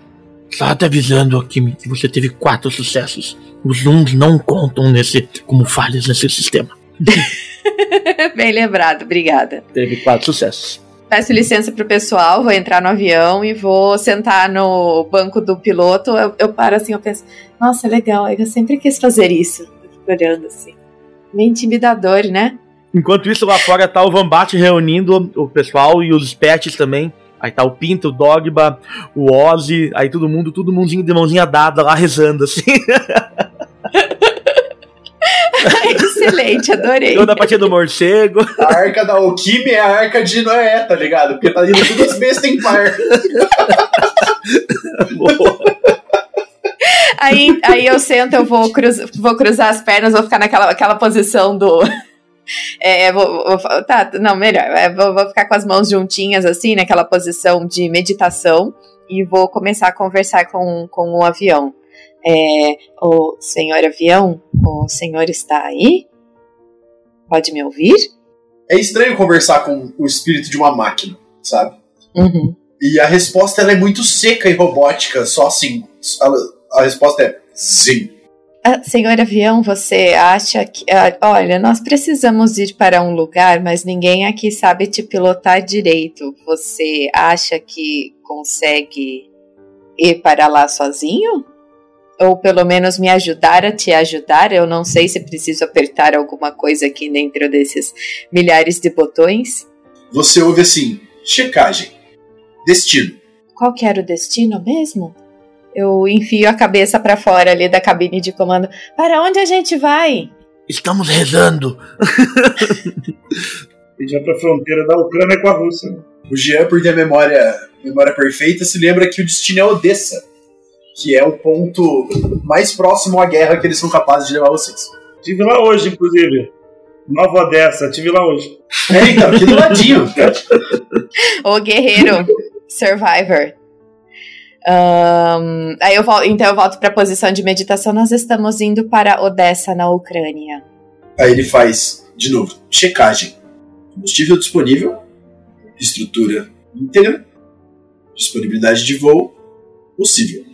Só te avisando aqui que você teve quatro sucessos. Os uns não contam nesse como falhas nesse sistema. Bem lembrado, obrigada. Teve quatro sucessos. Peço licença pro pessoal, vou entrar no avião e vou sentar no banco do piloto. Eu, eu paro assim, eu penso, nossa, legal, eu sempre quis fazer isso. Eu fico olhando assim. Meio intimidador, né? Enquanto isso, lá fora tá o Vambate reunindo o pessoal e os pets também. Aí tá o Pinto, o Dogba, o Ozzy, aí todo mundo, todo mundinho de mãozinha dada lá rezando, assim. Excelente, adorei. Toda a partida do morcego. A arca da Okimi é a arca de Noé, tá ligado? Porque tá indo todas as bestas em par. Aí, aí eu sento, eu vou, cruz, vou cruzar as pernas, vou ficar naquela aquela posição do. É, vou, vou- tá, não, melhor. É, vou, vou ficar com as mãos juntinhas, assim, naquela posição de meditação, e vou começar a conversar com, com o avião. É, o senhor avião, o senhor está aí? Pode me ouvir? É estranho conversar com o espírito de uma máquina, sabe? Uhum. E a resposta ela é muito seca e robótica, só assim. A, a resposta é sim. Ah, senhor avião, você acha que. ah, olha, nós precisamos ir para um lugar, mas ninguém aqui sabe te pilotar direito. Você acha que consegue ir para lá sozinho? Ou pelo menos me ajudar a te ajudar? Eu não sei se preciso apertar alguma coisa aqui dentro desses milhares de botões. Você ouve assim: checagem. Destino. Qual que era o destino mesmo? Eu enfio a cabeça para fora ali da cabine de comando. Para onde a gente vai? Estamos rezando. E já pra fronteira da Ucrânia com a Rússia. né? O Jean, por ter a memória, memória perfeita, se lembra que o destino é Odessa, que é o ponto mais próximo à guerra que eles são capazes de levar vocês. Tive lá hoje, inclusive. Nova Odessa, tive lá hoje. É, então, aqui do ladinho. O guerreiro survivor. Ahn, aí eu volto, então eu volto para a posição de meditação. Nós estamos indo para Odessa, na Ucrânia. Aí ele faz, de novo, checagem. Combustível disponível, estrutura íntegra, disponibilidade de voo possível.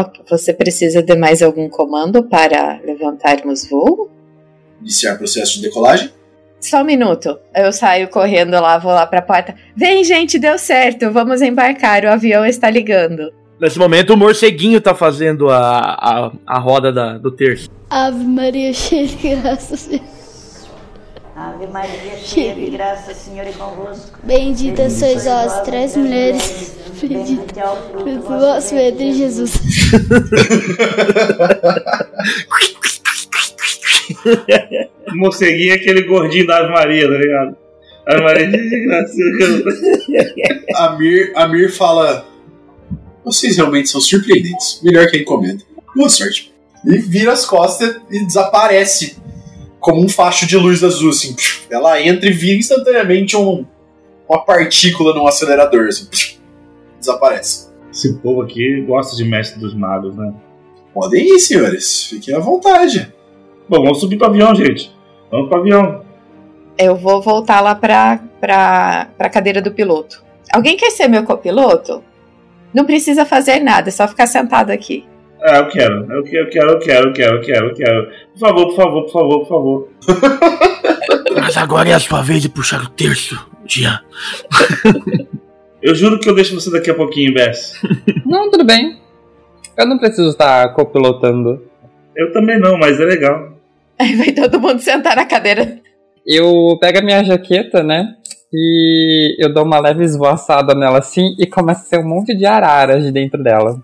Ok, Você precisa de mais algum comando para levantarmos voo? Iniciar processo de decolagem. Só um minuto. Eu saio correndo lá, vou lá para a porta. Vem, gente, deu certo. Vamos embarcar. O avião está ligando. Nesse momento, o morceguinho tá fazendo a, a, a roda da- do terço. Ave Maria, cheia de graça, Senhor. Ave Maria, cheia de graça, Senhor é convosco. Bendita sois vós, três mulheres. Bendito é o fruto vosso ventre, Jesus. Morceguinho é aquele gordinho da Ave Maria, tá ligado? Ave Maria de graça. Amir, Amir fala: Vocês realmente são surpreendentes. Melhor que a encomenda. Boa sorte. E vira as costas e desaparece. Como um facho de luz azul, assim. Ela entra e vira instantaneamente um, uma partícula num acelerador, assim. Desaparece. Esse povo aqui gosta de mestre dos magos, né? Podem ir, senhores. Fiquem à vontade. Bom, vamos subir pro avião, gente. Vamos pro avião. Eu vou voltar lá pra, pra, pra cadeira do piloto. Alguém quer ser meu copiloto? Não precisa fazer nada, é só ficar sentado aqui. Ah, eu quero. Eu quero, eu quero, eu quero, eu quero, eu quero, eu quero. Por favor, por favor, por favor, por favor. Mas agora é a sua vez de puxar o terço, Jean. Eu juro que eu deixo você daqui a pouquinho, Bess. Não, tudo bem. Eu não preciso estar copilotando. Eu também não, mas é legal. Aí vai todo mundo sentar na cadeira. Eu pego a minha jaqueta, né? E eu dou uma leve esvoaçada nela assim e começa a ser um monte de araras de dentro dela.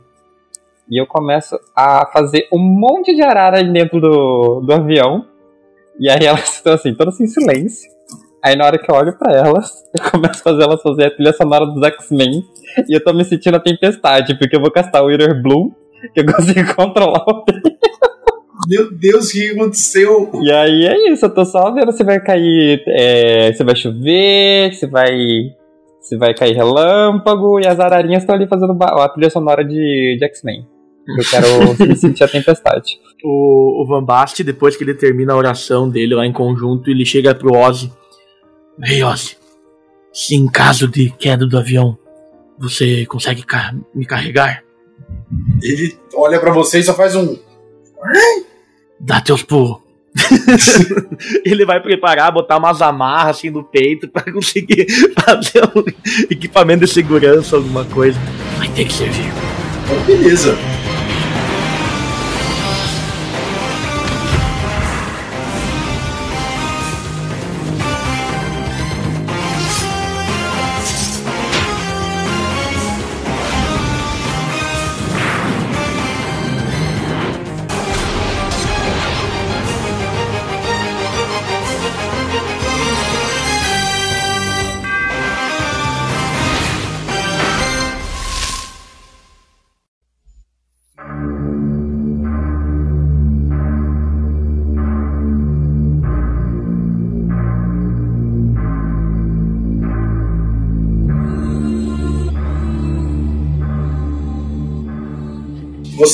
E eu começo a fazer um monte de arara dentro do, do avião. E aí elas estão assim, todas em silêncio. Aí na hora que eu olho pra elas, eu começo a fazer elas fazer a trilha sonora dos X-Men. E eu tô me sentindo a tempestade, porque eu vou castar o Wither Bloom, que eu consigo controlar o Meu Deus, o que aconteceu? E aí é isso, eu tô só vendo se vai cair, é, se vai chover, se vai se vai cair relâmpago e as ararinhas estão ali fazendo a trilha sonora de, de X-Men. Eu quero me sentir a tempestade. O, o Van Bast, depois que ele termina a oração dele lá em conjunto, ele chega pro Ozzy. Ei, Ozzy, se em caso de queda do avião, você consegue ca- me carregar? Ele olha pra você e só faz um. Dá teus pulos. ele vai preparar, botar umas amarras assim no peito pra conseguir fazer um equipamento de segurança, alguma coisa. Vai ter que servir. Então, beleza.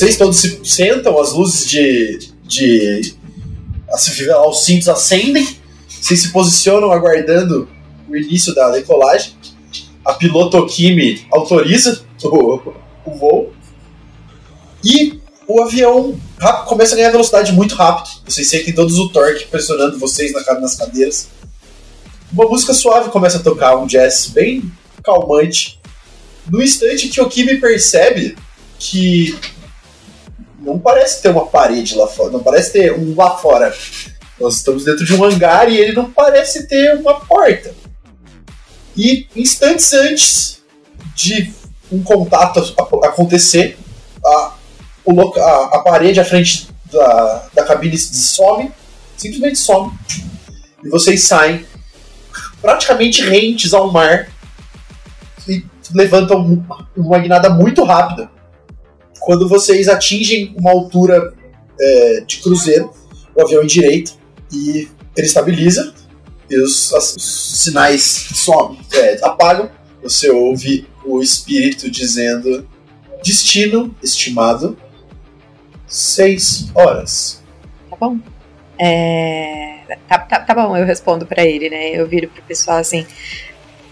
Vocês todos se sentam, as luzes de. de assim, os cintos acendem, vocês se posicionam aguardando o início da decolagem. A piloto Okimi autoriza o, o voo. E o avião começa a ganhar velocidade muito rápido. Vocês sentem todos o torque pressionando vocês nas cadeiras. Uma música suave começa a tocar, um jazz bem calmante. No instante que o Okimi percebe que não parece ter uma parede lá fora, não parece ter um lá fora. Nós estamos dentro de um hangar e ele não parece ter uma porta. E instantes antes de um contato acontecer, a, o a, a parede à frente da, da cabine some, simplesmente some. E vocês saem praticamente rentes ao mar e levantam uma guinada muito rápida quando vocês atingem uma altura é, de cruzeiro, o avião endireita e ele estabiliza e os, as- os sinais somem, é, apagam. Você ouve o espírito dizendo: Destino estimado, seis horas. Tá bom. É, tá, tá, tá bom, eu respondo pra ele, né? Eu viro pro pessoal assim.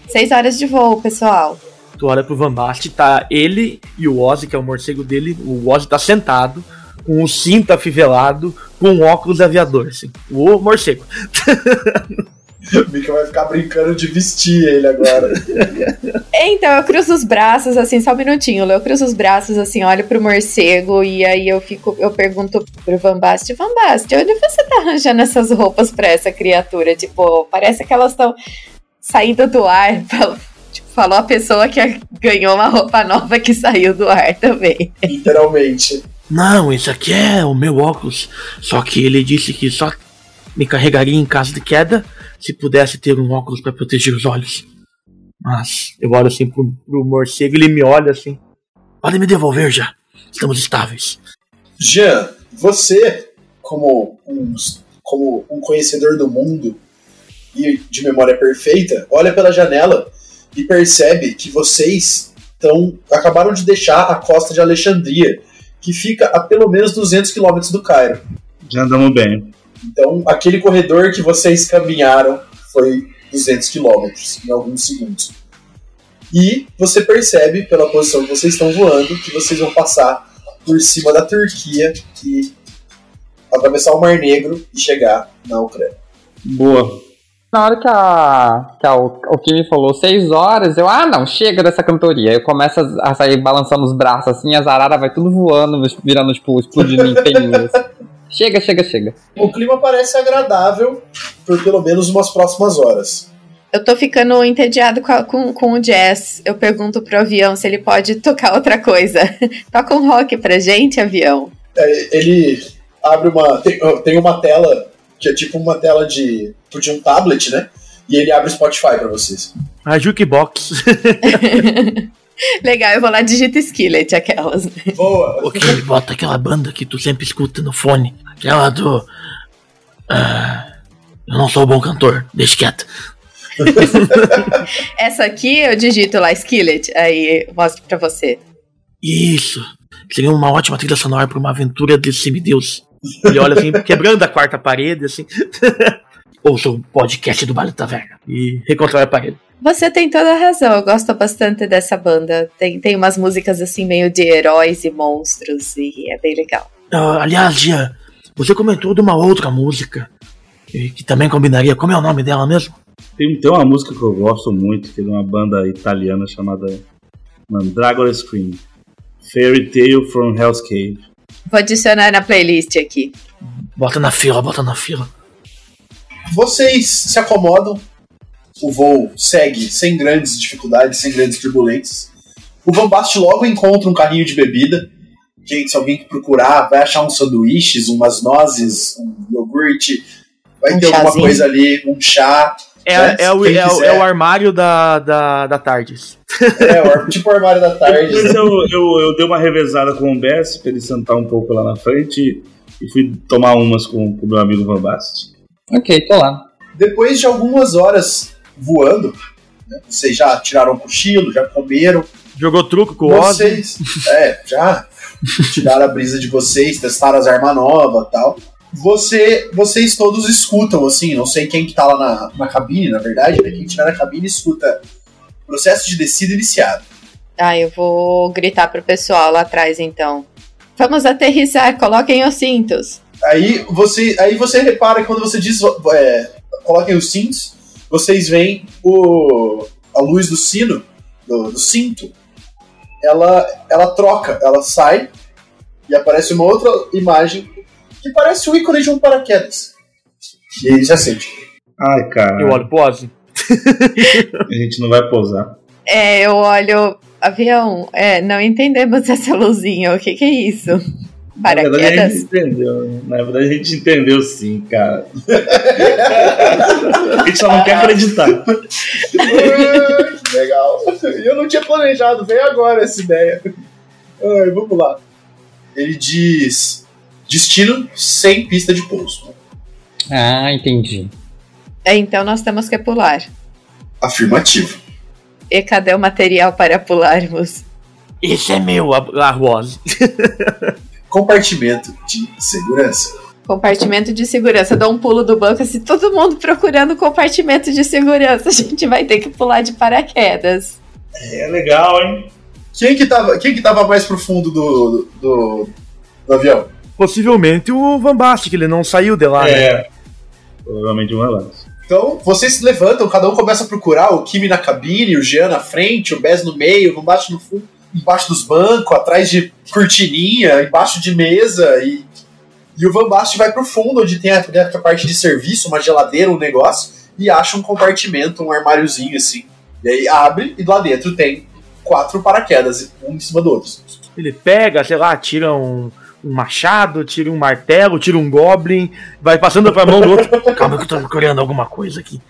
Seis horas de voo, pessoal. Tu olha pro Van Bast, tá ele e o Ozzy, que é o morcego dele. O Ozzy tá sentado, com o cinto afivelado, com um óculos aviador, assim. O morcego. O Mika vai ficar brincando de vestir ele agora. Então, eu cruzo os braços, assim, só um minutinho. Eu cruzo os braços, assim, olho pro morcego e aí eu fico, eu pergunto pro Van Bast, Van Bast, onde você tá arranjando essas roupas pra essa criatura? Tipo, parece que elas estão saindo do ar. Fal- falou a pessoa que ganhou uma roupa nova que saiu do ar também. Literalmente. Não, esse aqui é o meu óculos. Só que ele disse que só me carregaria em caso de queda se pudesse ter um óculos pra proteger os olhos. Mas eu olho assim pro, pro morcego e ele me olha assim. Pode me devolver já. Estamos estáveis. Jean, você, como um, como um conhecedor do mundo e de memória perfeita, olha pela janela e percebe que vocês tão, acabaram de deixar a costa de Alexandria, que fica a pelo menos 200 quilômetros do Cairo. Já andamos bem. Então, aquele corredor que vocês caminharam foi 200 quilômetros em alguns segundos. E você percebe, pela posição que vocês estão voando, que vocês vão passar por cima da Turquia e atravessar o Mar Negro e chegar na Ucrânia. Boa. Na hora que a, que a o Kimi falou seis horas, eu, ah não, chega dessa cantoria. Eu começo a, a sair balançando os braços assim, as araras vai tudo voando, virando, tipo, explodindo em peninhas. Chega, chega, chega. O clima parece agradável por pelo menos umas próximas horas. Eu tô ficando entediado com, a- com, com o jazz. Eu pergunto pro avião se ele pode tocar outra coisa. Toca um rock pra gente, avião. É, ele abre uma. Tem, tem uma tela que é tipo uma tela de, de um tablet, né? E ele abre o Spotify pra vocês. A Jukebox. Legal, eu vou lá digita Skillet, aquelas. Boa! ok, bota aquela banda que tu sempre escuta no fone. Aquela do. Ah, eu não sou bom cantor, deixa quieto. Essa aqui eu digito lá, Skillet, aí mostro pra você. Isso. Seria uma ótima trilha sonora pra uma aventura de semideus. Ele olha assim, quebrando a quarta parede, assim. Ouça o podcast do Baile da Taverna. E reconstrói a parede. Você tem toda a razão, eu gosto bastante dessa banda. Tem, tem umas músicas assim, meio de heróis e monstros, e é bem legal. Ah, aliás, Gia, você comentou de uma outra música que também combinaria. Como é o nome dela mesmo? Tem, tem uma música que eu gosto muito, que é de uma banda italiana chamada Mandragora Scream. Fairy Tale from Hell's Cave. Vou adicionar na playlist aqui. Bota na fila, bota na fila. Vocês se acomodam, o voo segue sem grandes dificuldades, sem grandes turbulências. O Van Bast logo encontra um carrinho de bebida. Que, se alguém procurar, vai achar uns sanduíches, umas nozes, um iogurte, vai Um ter alguma chazinho. coisa ali, um chá. É, né? é, o, é, o, é o armário da, da, da Tardes. É, o tipo o armário da tarde. Depois eu, eu, eu dei uma revezada com o Bess pra ele sentar um pouco lá na frente e fui tomar umas com o meu amigo Van Bast. Ok, tô lá. Depois de algumas horas voando, né, vocês já tiraram o cochilo, já comeram. Jogou truco com o Ozzy. Vocês, é, já tiraram a brisa de vocês, testaram as armas novas e tal. Você, vocês todos escutam, assim, não sei quem que tá lá na, na cabine, na verdade, né? Quem tiver na cabine escuta processo de descida iniciado. Ah, eu vou gritar pro pessoal lá atrás então. Vamos aterrissar, coloquem os cintos. Aí você, aí você repara que quando você diz é, coloquem os cintos, vocês veem o, a luz do sino, do, do cinto, ela, ela troca, ela sai e aparece uma outra imagem que parece o ícone de um paraquedas. E aí se acende. Ai, cara, Eu olho pro Ozzy. a gente não vai pousar. É, eu olho. Avião, é, não entendemos essa luzinha. O que, que é isso? Na verdade, a gente Paraquedas? entendeu. Na verdade, a gente entendeu sim, cara. a gente só não quer acreditar. legal. Eu não tinha planejado, veio agora essa ideia. Ai, vamos lá. Ele diz: destino sem pista de pouso. Ah, entendi. É, então nós temos que pular. Afirmativo. E cadê o material para pularmos? Esse é meu, a, a Ozzy. Compartimento de segurança. Compartimento de segurança. Dou um pulo do banco, assim, todo mundo procurando compartimento de segurança. A gente vai ter que pular de paraquedas. É legal, hein? Quem que tava, quem que tava mais pro fundo do, do, do avião? Possivelmente o Van Basten, que ele não saiu de lá, né? É. Provavelmente um relance. Então, vocês se levantam, cada um começa a procurar, o Kimi na cabine, o Jean na frente, o Bez no meio, o embaixo no fundo, embaixo dos bancos, atrás de cortininha, embaixo de mesa, e, e o Van Basten vai pro fundo, onde tem a, tem a parte de serviço, uma geladeira, um negócio, e acha um compartimento, um armáriozinho assim. E aí abre, e lá dentro tem quatro paraquedas, um em cima do outro. Ele pega, sei lá, tira um, um machado, tira um martelo, tira um goblin, vai passando pra mão do outro. Calma que eu tô procurando alguma coisa aqui.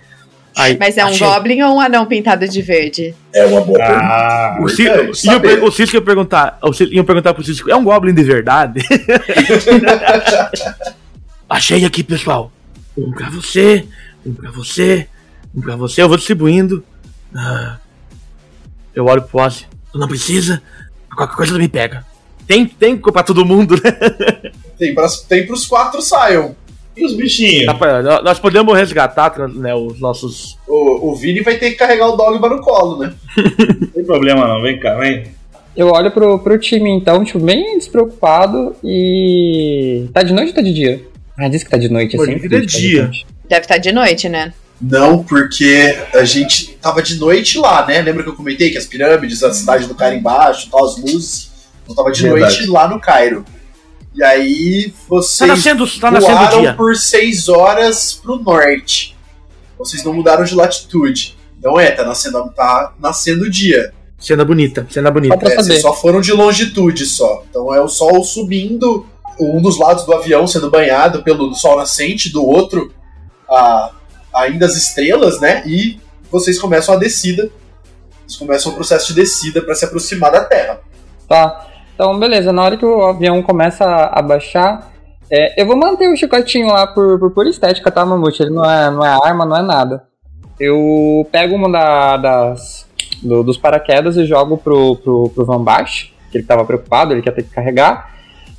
Aí, Mas é um achei. goblin ou um anão pintado de verde? É uma boa Ah, O, Cisco, É, per- o Cisco ia perguntar, o Cisco ia perguntar pro Cisco, é um Goblin de verdade? Achei aqui, pessoal. Um pra você, um pra você, um pra você. Eu vou distribuindo. Ah, eu olho pro Ozzy. Não precisa. Qualquer coisa me pega. Tem, tem pra todo mundo, né? Tem, pra, tem pros quatro saiam. e os bichinhos? Rapaz, nó- Nós podemos resgatar né, os nossos. O, o Vini vai ter que carregar o Dogma no colo, né? Não tem problema não, vem cá, vem. Eu olho pro, pro time então, tipo, bem despreocupado e. Tá de noite ou tá de dia? Ah, diz que tá de noite, Pô, assim. diz que tá de dia. Deve estar de noite, né? Não, porque a gente tava de noite lá, né? Lembra que eu comentei que as pirâmides, a cidade do Cairo embaixo, tal, as luzes. Então tava de Verdade. noite lá no Cairo. E aí Tá vocês nascendo, tá nascendo voaram dia. por seis horas pro norte. Vocês não mudaram de latitude. Então é, tá nascendo, tá nascendo o dia. Cena bonita, cena bonita. Só pra É, saber. vocês só foram de longitude só. Então é o sol subindo, um dos lados do avião sendo banhado pelo sol nascente, do outro a, ainda as estrelas, né? E vocês começam a descida. Vocês começam o processo de descida para se aproximar da Terra. Tá. Então, beleza. Na hora que o avião começa a, baixar, é, eu vou manter o chicotinho lá por, por pura estética, tá, Mamute? Ele não é, não é arma, não é nada. eu pego uma da- das, do- dos paraquedas e jogo pro, pro, pro Van Baixo, que ele tava preocupado, ele quer ter que carregar.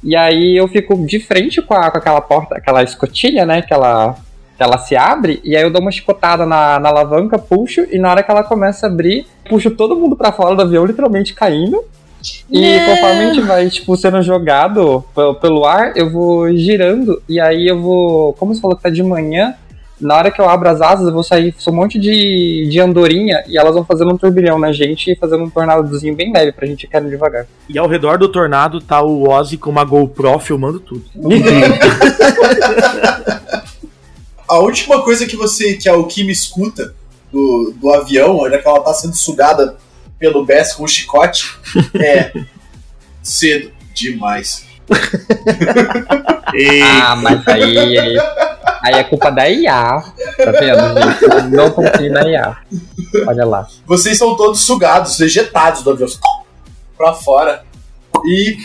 E aí eu fico de frente com, a- com aquela porta, aquela escotilha, né? Que ela, que ela se abre, e aí eu dou uma chicotada na, na alavanca, puxo, e na hora que ela começa a abrir, puxo todo mundo pra fora do avião, literalmente caindo. E Não. conforme a gente vai, tipo, sendo jogado pe- pelo ar, eu vou girando, e aí eu vou. Como você falou que tá de manhã, na hora que eu abro as asas, eu vou sair sou um monte de, de andorinha e elas vão fazendo um turbilhão na gente e fazendo um tornadozinho bem leve pra gente ir caindo devagar. E ao redor do tornado tá o Ozzy com uma GoPro filmando tudo. A última coisa que você, que a Alquima escuta do, do avião, olha que ela tá sendo sugada pelo Bess com o chicote, é cedo demais. Ah, mas aí, aí, aí é culpa da IA. Tá vendo, gente? Não confio na IA. Olha lá. Vocês são todos sugados, ejetados do avião pra fora. E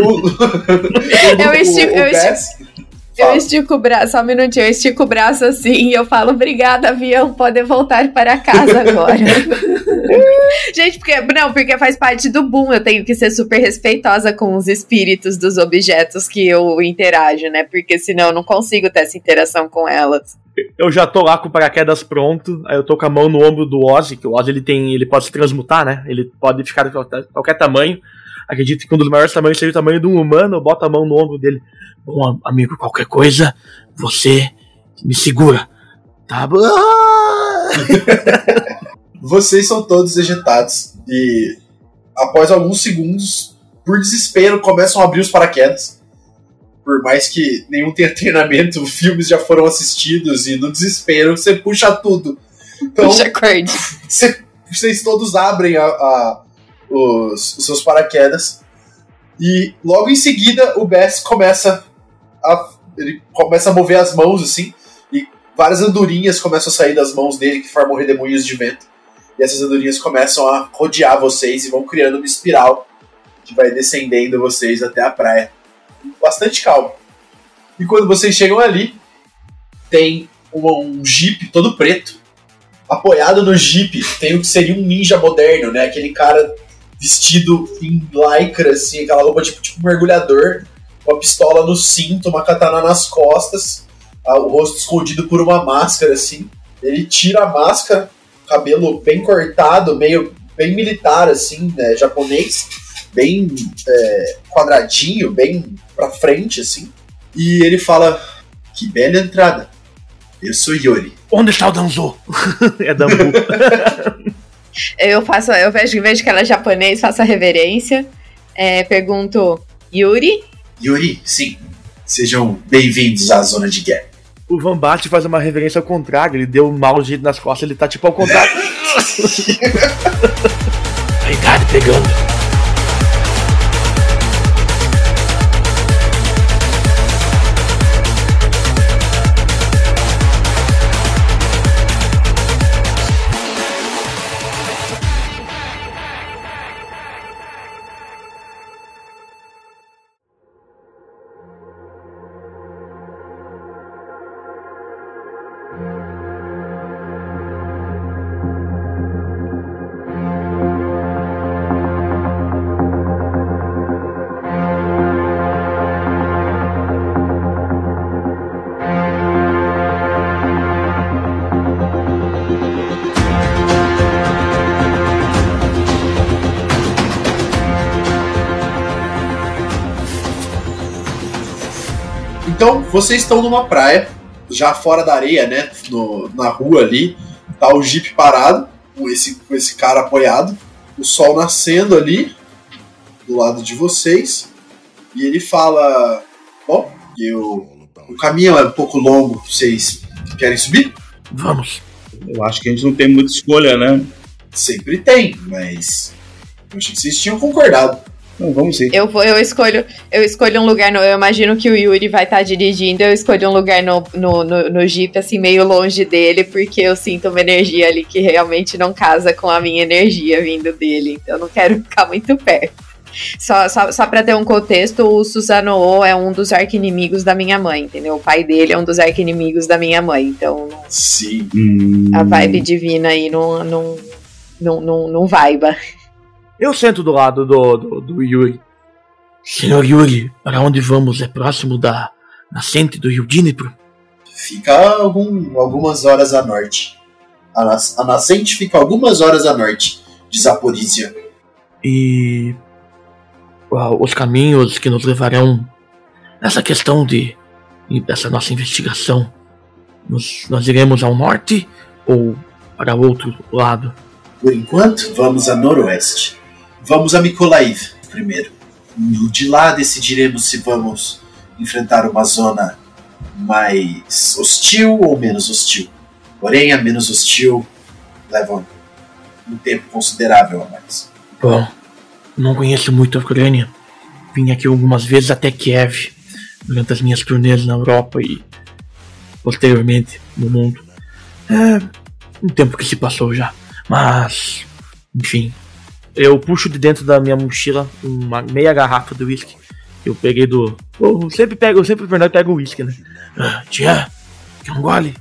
o, Eu estico- eu Bess- Eu estico o braço, só um minutinho, eu estico o braço assim e eu falo, obrigada, avião, pode voltar para casa agora. Gente, porque. Não, porque faz parte do boom. Eu tenho que ser super respeitosa com os espíritos dos objetos que eu interajo, né? Porque senão eu não consigo ter essa interação com elas. Eu já tô lá com o paraquedas pronto, aí eu tô com a mão no ombro do Ozzy, que o Ozzy ele tem, ele pode se transmutar, né? Ele pode ficar de qualquer tamanho. Acredito que um dos maiores tamanhos seja o tamanho de um humano, eu boto a mão no ombro dele. Bom, am- amigo, qualquer coisa, você me segura. Tá bom? Vocês são todos ejetados e após alguns segundos, por desespero, começam a abrir os paraquedas. Por mais que nenhum tenha treinamento, filmes já foram assistidos e no desespero você puxa tudo. Então, Puxa acorde. Cê- vocês todos abrem a- a- os, os seus paraquedas. E logo em seguida o Bess começa a ele começa a mover as mãos assim e várias andorinhas começam a sair das mãos dele que formam redemoinhos de vento. E essas andorinhas começam a rodear vocês e vão criando uma espiral que vai descendendo vocês até a praia. Bastante calmo. E quando vocês chegam ali tem uma- um jeep todo preto. Apoiado no Jeep tem o que seria um ninja moderno, né? Aquele cara vestido em lycra, assim, aquela roupa tipo, tipo mergulhador, com a pistola no cinto, uma katana nas costas, o rosto escondido por uma máscara, assim. Ele tira a máscara, cabelo bem cortado, meio bem militar, assim, né? Japonês, bem é, quadradinho, bem pra frente, assim. E ele fala: Que bela entrada. Eu sou Yori. Onde está o Danzo? é Dambu. Eu faço, eu vejo, vejo que ela é japonês, faço a reverência. é, pergunto, Yuri? Yuri, sim. Sejam bem-vindos à zona de guerra. O Van Bate faz uma reverência ao contrário, ele deu um mau jeito nas costas, ele tá tipo ao contrário. a idade pegando. Vocês estão numa praia, já fora da areia, né? no- na rua ali. Tá o Jeep parado, com esse, com esse cara apoiado. O sol nascendo ali, do lado de vocês. E ele fala: Bom, eu, o caminho é um pouco longo, vocês querem subir? Vamos. eu acho que a gente não tem muita escolha, né? Sempre tem, mas. Eu achei que vocês tinham concordado. Então vamos sim. Eu vou, eu escolho, eu escolho um lugar no. Eu imagino que o Yuri vai estar dirigindo, eu escolho um lugar no, no, no, no Jeep, assim, meio longe dele, porque eu sinto uma energia ali que realmente não casa com a minha energia vindo dele. Então eu não quero ficar muito perto. Só, só, só pra ter um contexto, o Susanoo é um dos arqui-inimigos da minha mãe, entendeu? O pai dele é um dos arqui-inimigos da minha mãe. Então Sim. Hum, a vibe divina aí não, não, não, não, não vaiba. Eu sento do lado do, do, do Yuri. Senhor Yuri, para onde vamos? É próximo da nascente do Rio Dnipro? Fica algum, algumas horas a norte. A, nas- a nascente fica algumas horas a norte de Zaporizhia. E os caminhos que nos levarão nessa questão de dessa nossa investigação. Nos- nós iremos ao norte ou para outro lado? Por enquanto, vamos a noroeste. Vamos a Mykolaiv primeiro. De lá decidiremos se vamos enfrentar uma zona mais hostil ou menos hostil. Porém, a menos hostil leva um tempo considerável a mais. Bom, não conheço muito a Ucrânia. Vim aqui algumas vezes até Kiev durante as minhas turnês na Europa e posteriormente no mundo. É um tempo que se passou já. Mas, enfim, eu puxo de dentro da minha mochila uma meia garrafa de whisky. Eu peguei do. Eu sempre pego, eu sempre, na verdade, pego o whisky, né? Ah, tia, quer um gole?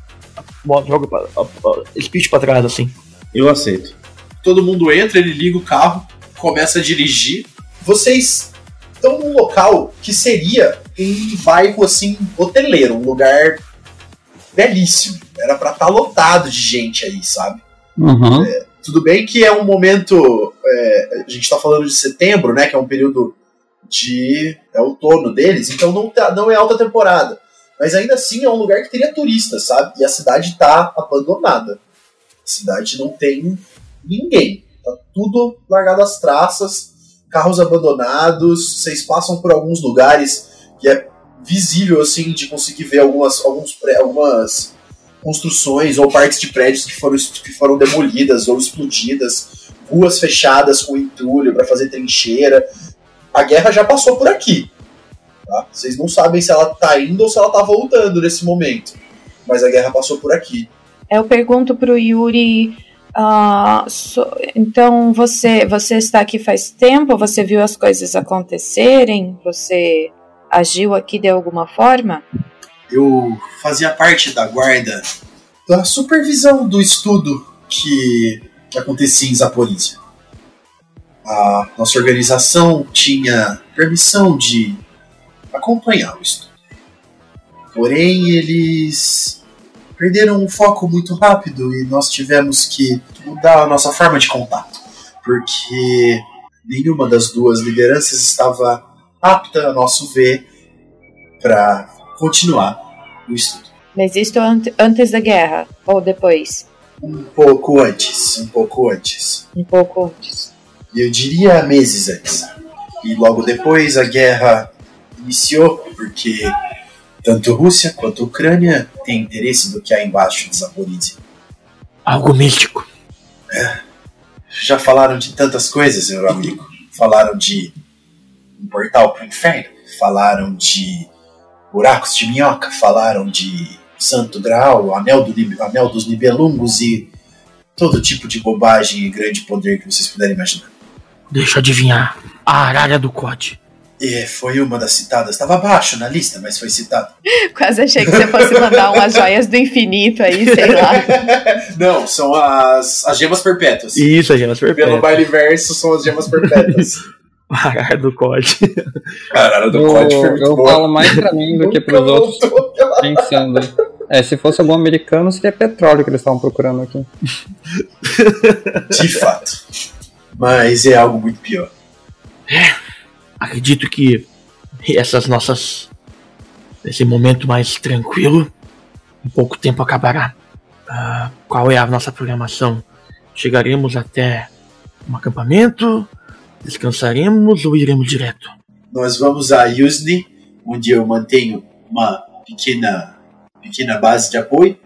Joga pra, a- a- speech pra trás assim. eu aceito. Todo mundo entra, ele liga o carro, começa a dirigir. Vocês estão num local que seria um bairro assim, hoteleiro, um lugar belíssimo. Era pra estar lotado de gente aí, sabe? Uhum. Tudo bem que é um momento. É, a gente tá falando de setembro, né? Que é um período de. É outono deles, então não, tá, não é alta temporada. Mas ainda assim é um lugar que teria turistas, sabe? E a cidade tá abandonada. A cidade não tem ninguém. Tá tudo largado às traças, carros abandonados. Vocês passam por alguns lugares que é visível, assim, de conseguir ver algumas, alguns, pré- algumas construções ou partes de prédios que foram, que foram demolidas ou explodidas, ruas fechadas com entulho para fazer trincheira. A guerra já passou por aqui. tá? Vocês não sabem se ela tá indo ou se ela tá voltando nesse momento. Mas a guerra passou por aqui. Eu pergunto pro Yuri. ah, so- então você você está aqui faz tempo? Você viu as coisas acontecerem? Você agiu aqui de alguma forma? Eu fazia parte da guarda da supervisão do estudo que, que acontecia em Zaporizhia. A nossa organização tinha permissão de acompanhar o estudo. Porém, eles perderam o foco muito rápido e nós tivemos que mudar a nossa forma de contato, porque nenhuma das duas lideranças estava apta, a nosso ver, para continuar o estudo. Mas isto ante- antes da guerra ou depois? Um pouco antes, um pouco antes. Um pouco antes. Eu diria meses antes. E logo depois a guerra iniciou, porque tanto Rússia quanto Ucrânia têm interesse do que há embaixo de Zaporizhia. Algo místico. Já falaram de tantas coisas, meu amigo. Falaram de um portal para o inferno, falaram de buracos de minhoca, falaram de Santo Graal, anel, do, anel dos Nibelungos e todo tipo de bobagem e grande poder que vocês puderem imaginar. Deixa eu adivinhar. A arara do COD. E foi uma das citadas, estava abaixo na lista, mas foi citada. Quase achei que você fosse mandar umas joias do infinito aí, sei lá. Não, são as, as gemas perpétuas. Isso, a gemas Pelo perpétuas. baile verso são as gemas perpétuas. A arara do COD. Caralho, do Eu, código foi muito eu boa. falo mais pra mim do que pros outros, pensando. É, se fosse algum americano, seria petróleo que eles estavam procurando aqui. De fato. Mas é algo muito pior. Acredito que essas nossas. Esse momento mais tranquilo, em pouco tempo acabará. Ah, qual é a nossa programação? Chegaremos até um acampamento? Descansaremos ou iremos direto? Nós vamos a Yuzny, onde eu mantenho uma pequena, pequena base de apoio.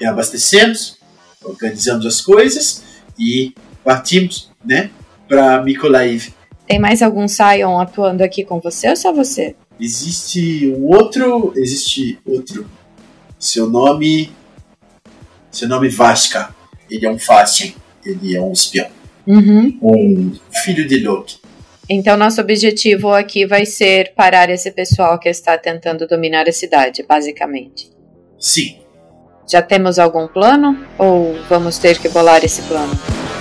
Reabastecemos, organizamos as coisas e partimos, né? Para Mykolaiv. Tem mais algum Sion atuando aqui com você ou só você? Existe um outro. Existe outro. Seu nome. Seu nome Vaska. Ele é um Fastien. Ele é um espião. Uhum. Um filho de Loki. Então, nosso objetivo aqui vai ser parar esse pessoal que está tentando dominar a cidade, basicamente. Sim, Já temos algum plano? Ou vamos ter que bolar esse plano?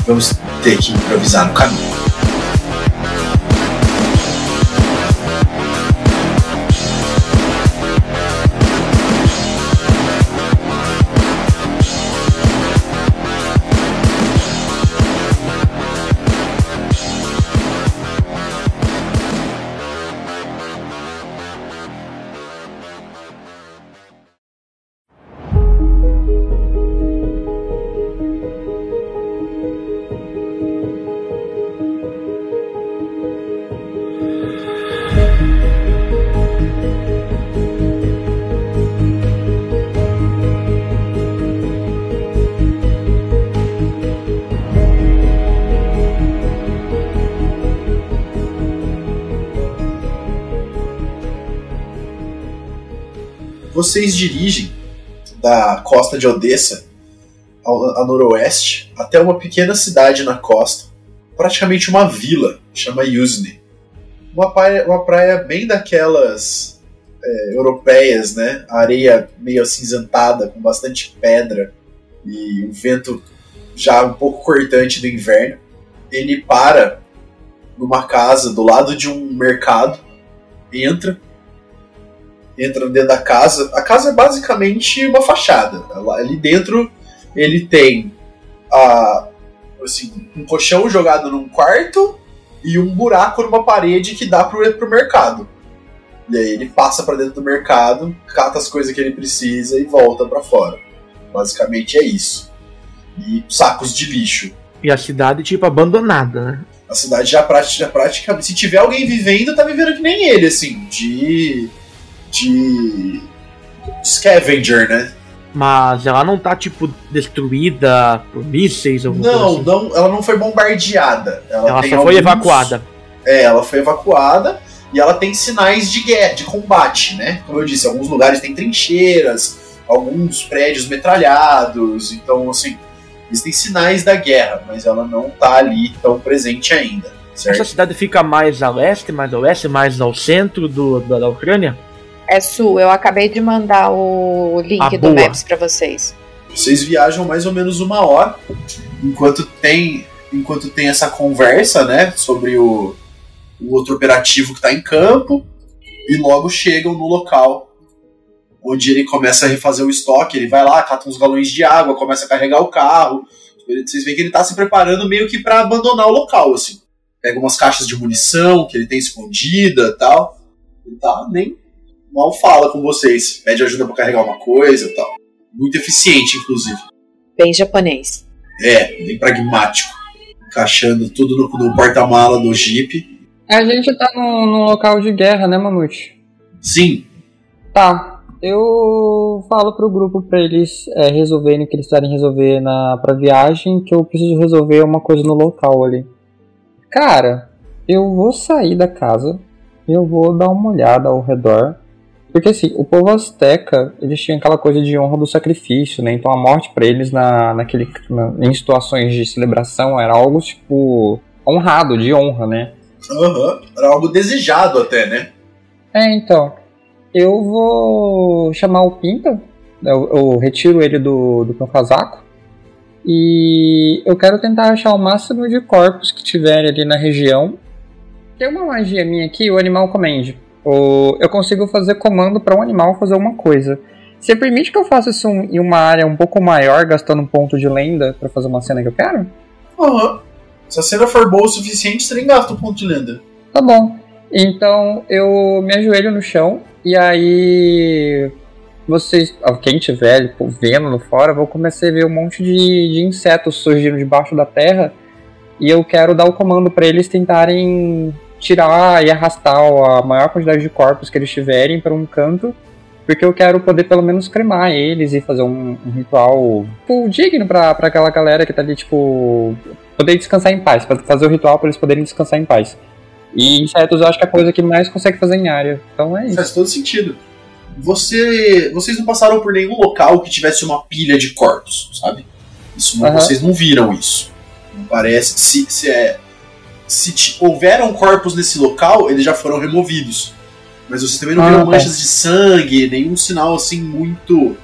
vamos ter que improvisar no caminho. Vocês dirigem da costa de Odessa a noroeste até uma pequena cidade na costa, praticamente uma vila, chama Yuzne. Uma praia, uma praia bem daquelas é, europeias, né? Areia meio acinzentada, com bastante pedra e o vento já um pouco cortante do inverno. Ele para numa casa do lado de um mercado, entra, entra dentro da casa. A casa é basicamente uma fachada. Ela- Ali dentro ele tem a, assim, um colchão jogado num quarto e um buraco numa parede que dá pro, pro mercado. E aí ele passa pra dentro do mercado, cata as coisas que ele precisa e volta pra fora. Basicamente é isso. E sacos de lixo. E a cidade, tipo, abandonada, né? A cidade já pratica, praticamente. Se tiver alguém vivendo, tá vivendo que nem ele, assim, de. De. scavenger, né? Mas ela não tá, tipo, destruída por mísseis ou Não, assim. não, ela não foi bombardeada. Ela, Ela só foi alguns- evacuada. É, ela foi evacuada e ela tem sinais de guerra, de combate, né? Como eu disse, alguns lugares tem trincheiras, alguns prédios metralhados, então assim, existem sinais da guerra, mas ela não tá ali tão presente ainda, Essa certo? cidade fica mais a leste, mais a oeste, mais ao centro do, da, da Ucrânia? É Su, eu acabei de mandar o link Ah, do boa. Maps pra vocês. Vocês viajam mais ou menos uma hora, enquanto tem, enquanto tem essa conversa, né, sobre o, o outro operativo que está em campo, e logo chegam no local onde ele começa a refazer o estoque. Ele vai lá, cata uns galões de água, começa a carregar o carro. Ele- Vocês veem que ele está se preparando meio que para abandonar o local, assim. Pega umas caixas de munição que ele tem escondida, tal. Ele tá nem mal fala com vocês, pede ajuda para carregar uma coisa, e tal. Muito eficiente, inclusive. Bem japonês. É, bem pragmático. Encaixando tudo no, no porta-mala do Jeep. A gente tá num, num local de guerra, né, Mamute? Sim, Tá. Eu falo pro grupo pra eles é, resolverem o que eles precisarem resolver na, pra viagem, que eu preciso resolver uma coisa no local ali. Cara, eu vou sair da casa, eu vou dar uma olhada ao redor. Porque assim, o povo azteca, eles tinham aquela coisa de honra do sacrifício, né? Então a morte pra eles na, naquele, na- em situações de celebração era algo tipo honrado, de honra, né? aham. era algo desejado até, né? É, então. Eu vou chamar o Pinta. Eu, eu retiro ele do, do meu casaco. E eu quero tentar achar o máximo de corpos que tiverem ali na região. Tem uma magia minha aqui, o Animal Command. Eu consigo fazer comando para um animal fazer uma coisa. Você permite que eu faça isso em uma área um pouco maior, gastando um ponto de lenda para fazer uma cena que eu quero? Aham. Se a cena for boa o suficiente, você nem gasta o ponto de lenda. Tá bom. Então eu me ajoelho no chão e aí vocês, quem tiver tipo, vendo no fora, vou começar a ver um monte de, de insetos surgindo debaixo da terra e eu quero dar o comando para eles tentarem tirar e arrastar a maior quantidade de corpos que eles tiverem para um canto, porque eu quero poder pelo menos cremar eles e fazer um, um ritual tipo, digno pra aquela galera que tá ali, tipo, poder descansar em paz, fazer o ritual para eles poderem descansar em paz. E insetos eu acho que é a coisa que mais consegue fazer em área. Então é isso. Faz todo sentido. Você, vocês não passaram por nenhum local que tivesse uma pilha de corpos, sabe? Isso não- Aham. vocês não viram isso. Não parece. Se, se é se houveram corpos nesse local, eles já foram removidos. Mas vocês também não Ah, viram tá. manchas de sangue, nenhum sinal assim muito.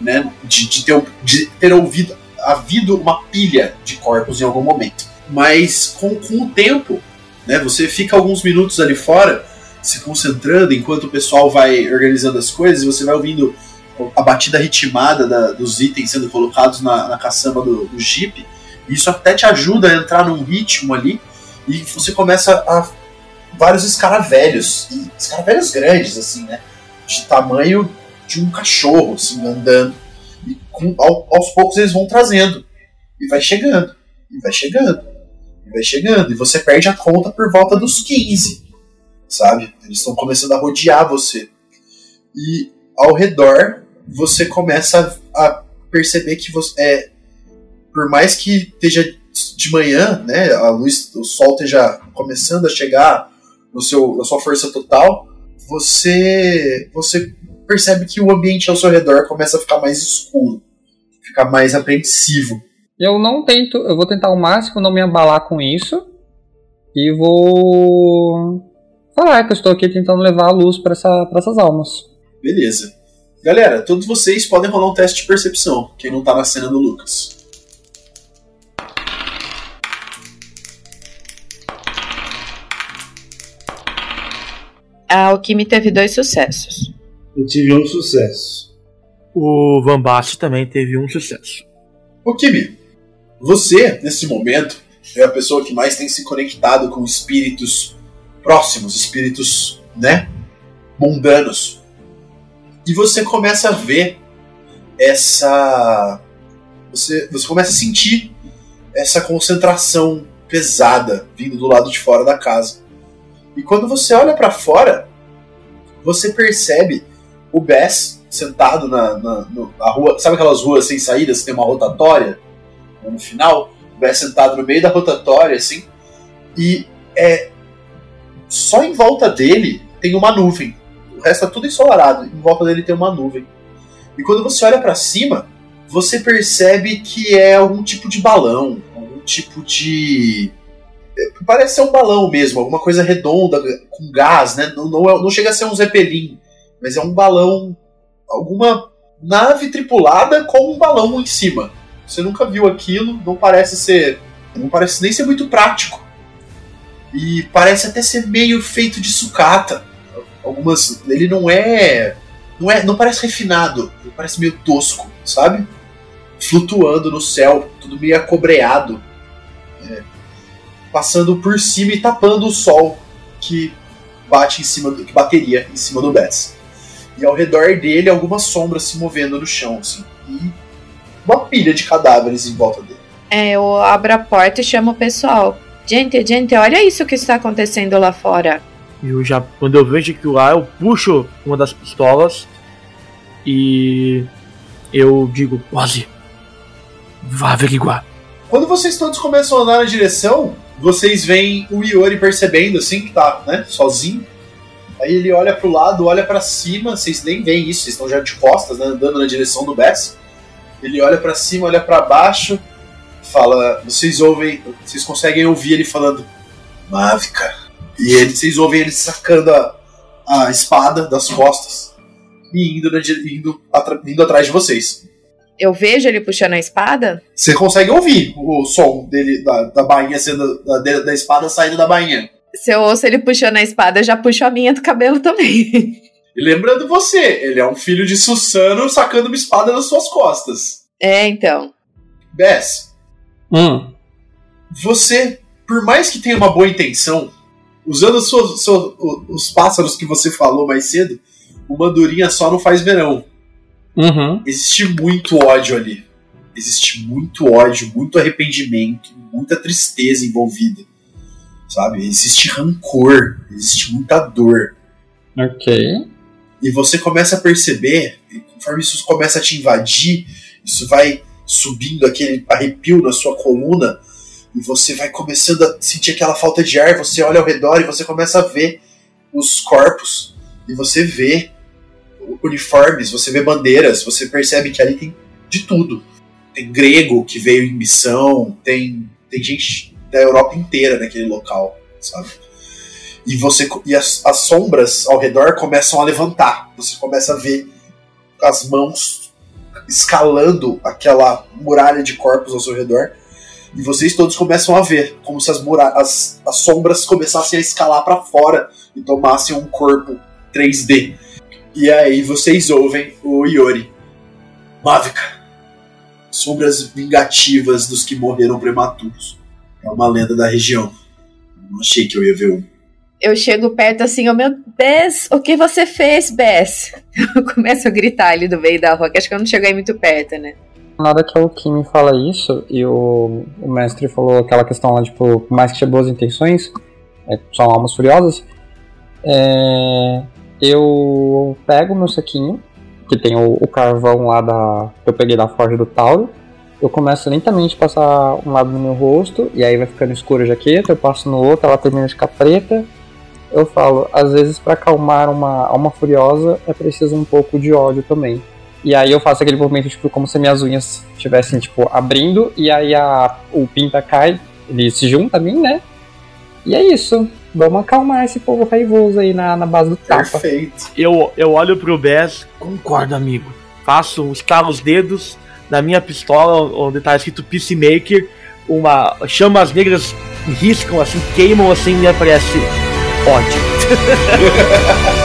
Né, de, de ter, de ter ouvido, havido uma pilha de corpos em algum momento. Mas com, com o tempo, né, você fica alguns minutos ali fora, se concentrando enquanto o pessoal vai organizando as coisas, e você vai ouvindo a batida ritmada da- dos itens sendo colocados na, na caçamba do, do Jeep. Isso até te ajuda a entrar num ritmo ali, e você começa a. vários escaravelhos, e escaravelhos grandes, assim, né? De tamanho de um cachorro, assim, andando. E com- ao- aos poucos eles vão trazendo. E vai chegando, e vai chegando, e vai chegando. E você perde a conta por volta dos 15, sabe? Eles estão começando a rodear você. E ao redor, você começa a, a perceber que você. É, por mais que esteja de manhã, né? A luz, o sol esteja começando a chegar no seu, na sua força total, você você percebe que o ambiente ao seu redor começa a ficar mais escuro, ficar mais apreensivo. Eu não tento, eu vou tentar ao máximo não me abalar com isso. E vou falar que eu estou aqui tentando levar a luz para essa, pra essas almas. Beleza. Galera, todos vocês podem rolar um teste de percepção, quem não tá na cena do Lucas. A Alquime teve dois sucessos. Eu tive um sucesso. O Van Basten também teve um sucesso. Ô Kimi, você, nesse momento, é a pessoa que mais tem se conectado com espíritos próximos, espíritos, né, mundanos. E você começa a ver essa. Você, você começa a sentir essa concentração pesada vindo do lado de fora da casa. E quando você olha pra fora, você percebe o Bess sentado na, na, na rua. Sabe aquelas ruas sem saídas que tem uma rotatória no final? O Bess sentado no meio da rotatória, assim. E é. Só em volta dele tem uma nuvem. O resto tá tudo ensolarado. Em volta dele tem uma nuvem. E quando você olha pra cima, você percebe que é algum tipo de balão, algum tipo de. Parece ser um balão mesmo, alguma coisa redonda, com gás, né? Não, não, é- não chega a ser um zeppelin, mas é um balão. Alguma nave tripulada com um balão em cima. Você nunca viu aquilo, não parece ser. Não parece nem ser muito prático. E parece até ser meio feito de sucata. Algumas. Ele não é. Não, é, não parece refinado, ele parece meio tosco, sabe? Flutuando no céu, tudo meio acobreado. Passando por cima e tapando o sol que bate em cima do, que bateria em cima do Bess. E ao redor dele algumas sombras se movendo no chão, assim. E uma pilha de cadáveres em volta dele. É, eu abro a porta e chamo o pessoal. Gente, gente, olha isso que está acontecendo lá fora. E eu já, quando eu vejo aquilo lá, eu puxo uma das pistolas e eu digo, Ozzy, vá averiguar. Quando vocês todos começam a andar na direção, vocês veem o Iori percebendo assim que tá, né, sozinho. Aí ele olha pro lado, olha pra cima, vocês nem veem isso, vocês estão já de costas, né, andando na direção do Bess. Ele olha pra cima, olha pra baixo, fala, vocês ouvem, vocês conseguem ouvir ele falando Mávica. E ele, vocês ouvem ele sacando a, a espada das costas e indo, na indo, atra- indo atrás de vocês. Eu vejo ele puxando a espada? Você consegue ouvir o som dele, da, da bainha sendo. Da, da- da espada saindo da bainha. Se eu ouço ele puxando a espada, eu já puxo a minha do cabelo também. E lembrando você, ele é um filho de Susano sacando uma espada nas suas costas. é, então. Bess, Hum. você, por mais que tenha uma boa intenção, usando os, pássaros que você falou mais cedo, uma andorinha só não faz verão. Uhum. Existe muito ódio ali. Existe muito ódio, muito arrependimento, muita tristeza envolvida. Sabe? Existe rancor, existe muita dor. Ok. E você começa a perceber, conforme isso começa a te invadir, isso vai subindo aquele arrepio na sua coluna, e você vai começando a sentir aquela falta de ar, você olha ao redor e você começa a ver os corpos, e você vê uniformes, você vê bandeiras, você percebe que ali tem de tudo. Tem grego que veio em missão, tem, tem gente da Europa inteira naquele local, sabe? E você e as, as sombras ao redor começam a levantar. Você começa a ver as mãos escalando aquela muralha de corpos ao seu redor. E vocês todos começam a ver como se as, as, as sombras começassem a escalar para fora e tomassem um corpo 3D. E aí vocês ouvem o Iori. Mávica. Sombras vingativas dos que morreram prematuros. É uma lenda da região. Não achei que eu ia ver um. Eu chego perto assim, ô meu Bess, o que você fez, Bess? Eu começo a gritar ali do meio da rua, que acho que eu não cheguei muito perto, né? Na hora que o Kimi fala isso, e o, o mestre falou aquela questão lá, tipo, por mais que tinha boas intenções, é, são almas furiosas, é, eu pego meu saquinho, que tem o, o carvão lá da. que eu peguei da forja do Tauro, eu começo lentamente a passar um lado no meu rosto, e aí vai ficando escuro a jaqueta, eu passo no outro, ela termina de ficar preta. Eu falo, às vezes para acalmar uma alma furiosa é preciso um pouco de ódio também. E aí eu faço aquele movimento, tipo, como se minhas unhas estivessem, tipo, abrindo, e aí a, o pinta cai, ele se junta a mim, né? E é isso. Vamos acalmar esse povo raivoso aí na, na base do tapa. Perfeito. Eu, eu olho pro Bess, concordo, amigo. Faço, estalo os dedos da minha pistola, onde tá escrito Peacemaker, uma chamas negras riscam assim, queimam assim e aparece ódio.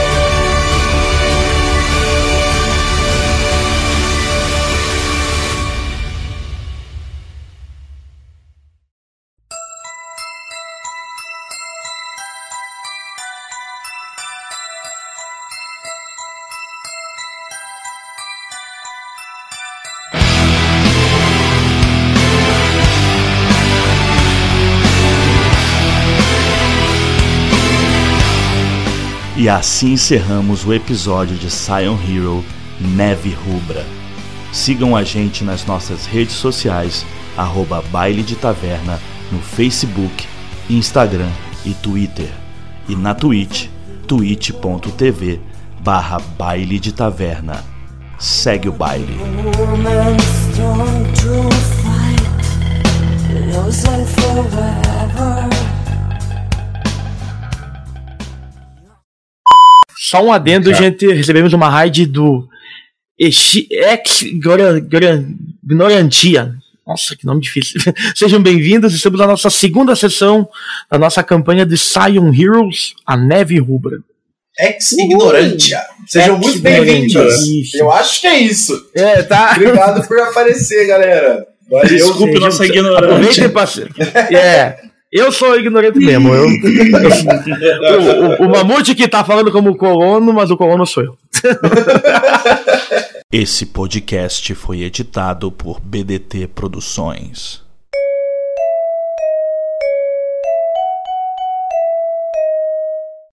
E assim encerramos o episódio de Scion Hero Neve Rubra. Sigam a gente nas nossas redes sociais, arroba Baile de Taverna, no Facebook, Instagram e Twitter. E na Twitch, twitch.tv barra Baile de Taverna. Segue o baile. Só um adendo, gente. Recebemos uma raid do Ex Ignorantia. Nossa, que nome difícil. Sejam bem-vindos. Estamos na nossa segunda sessão da nossa campanha de Scion Heroes, a Neve Rubra. Ex-ignorantia. Sejam muito bem-vindos. Ex-ignorantia. Eu acho que é isso. É, tá. Obrigado por aparecer, galera. Valeu. Desculpe nossa ignorância. Aproveitem pra ser. É. Eu sou ignorante mesmo. Eu, eu- o, o, o Mamute que tá falando como colono, mas o colono sou eu. Esse podcast foi editado por BDT Produções.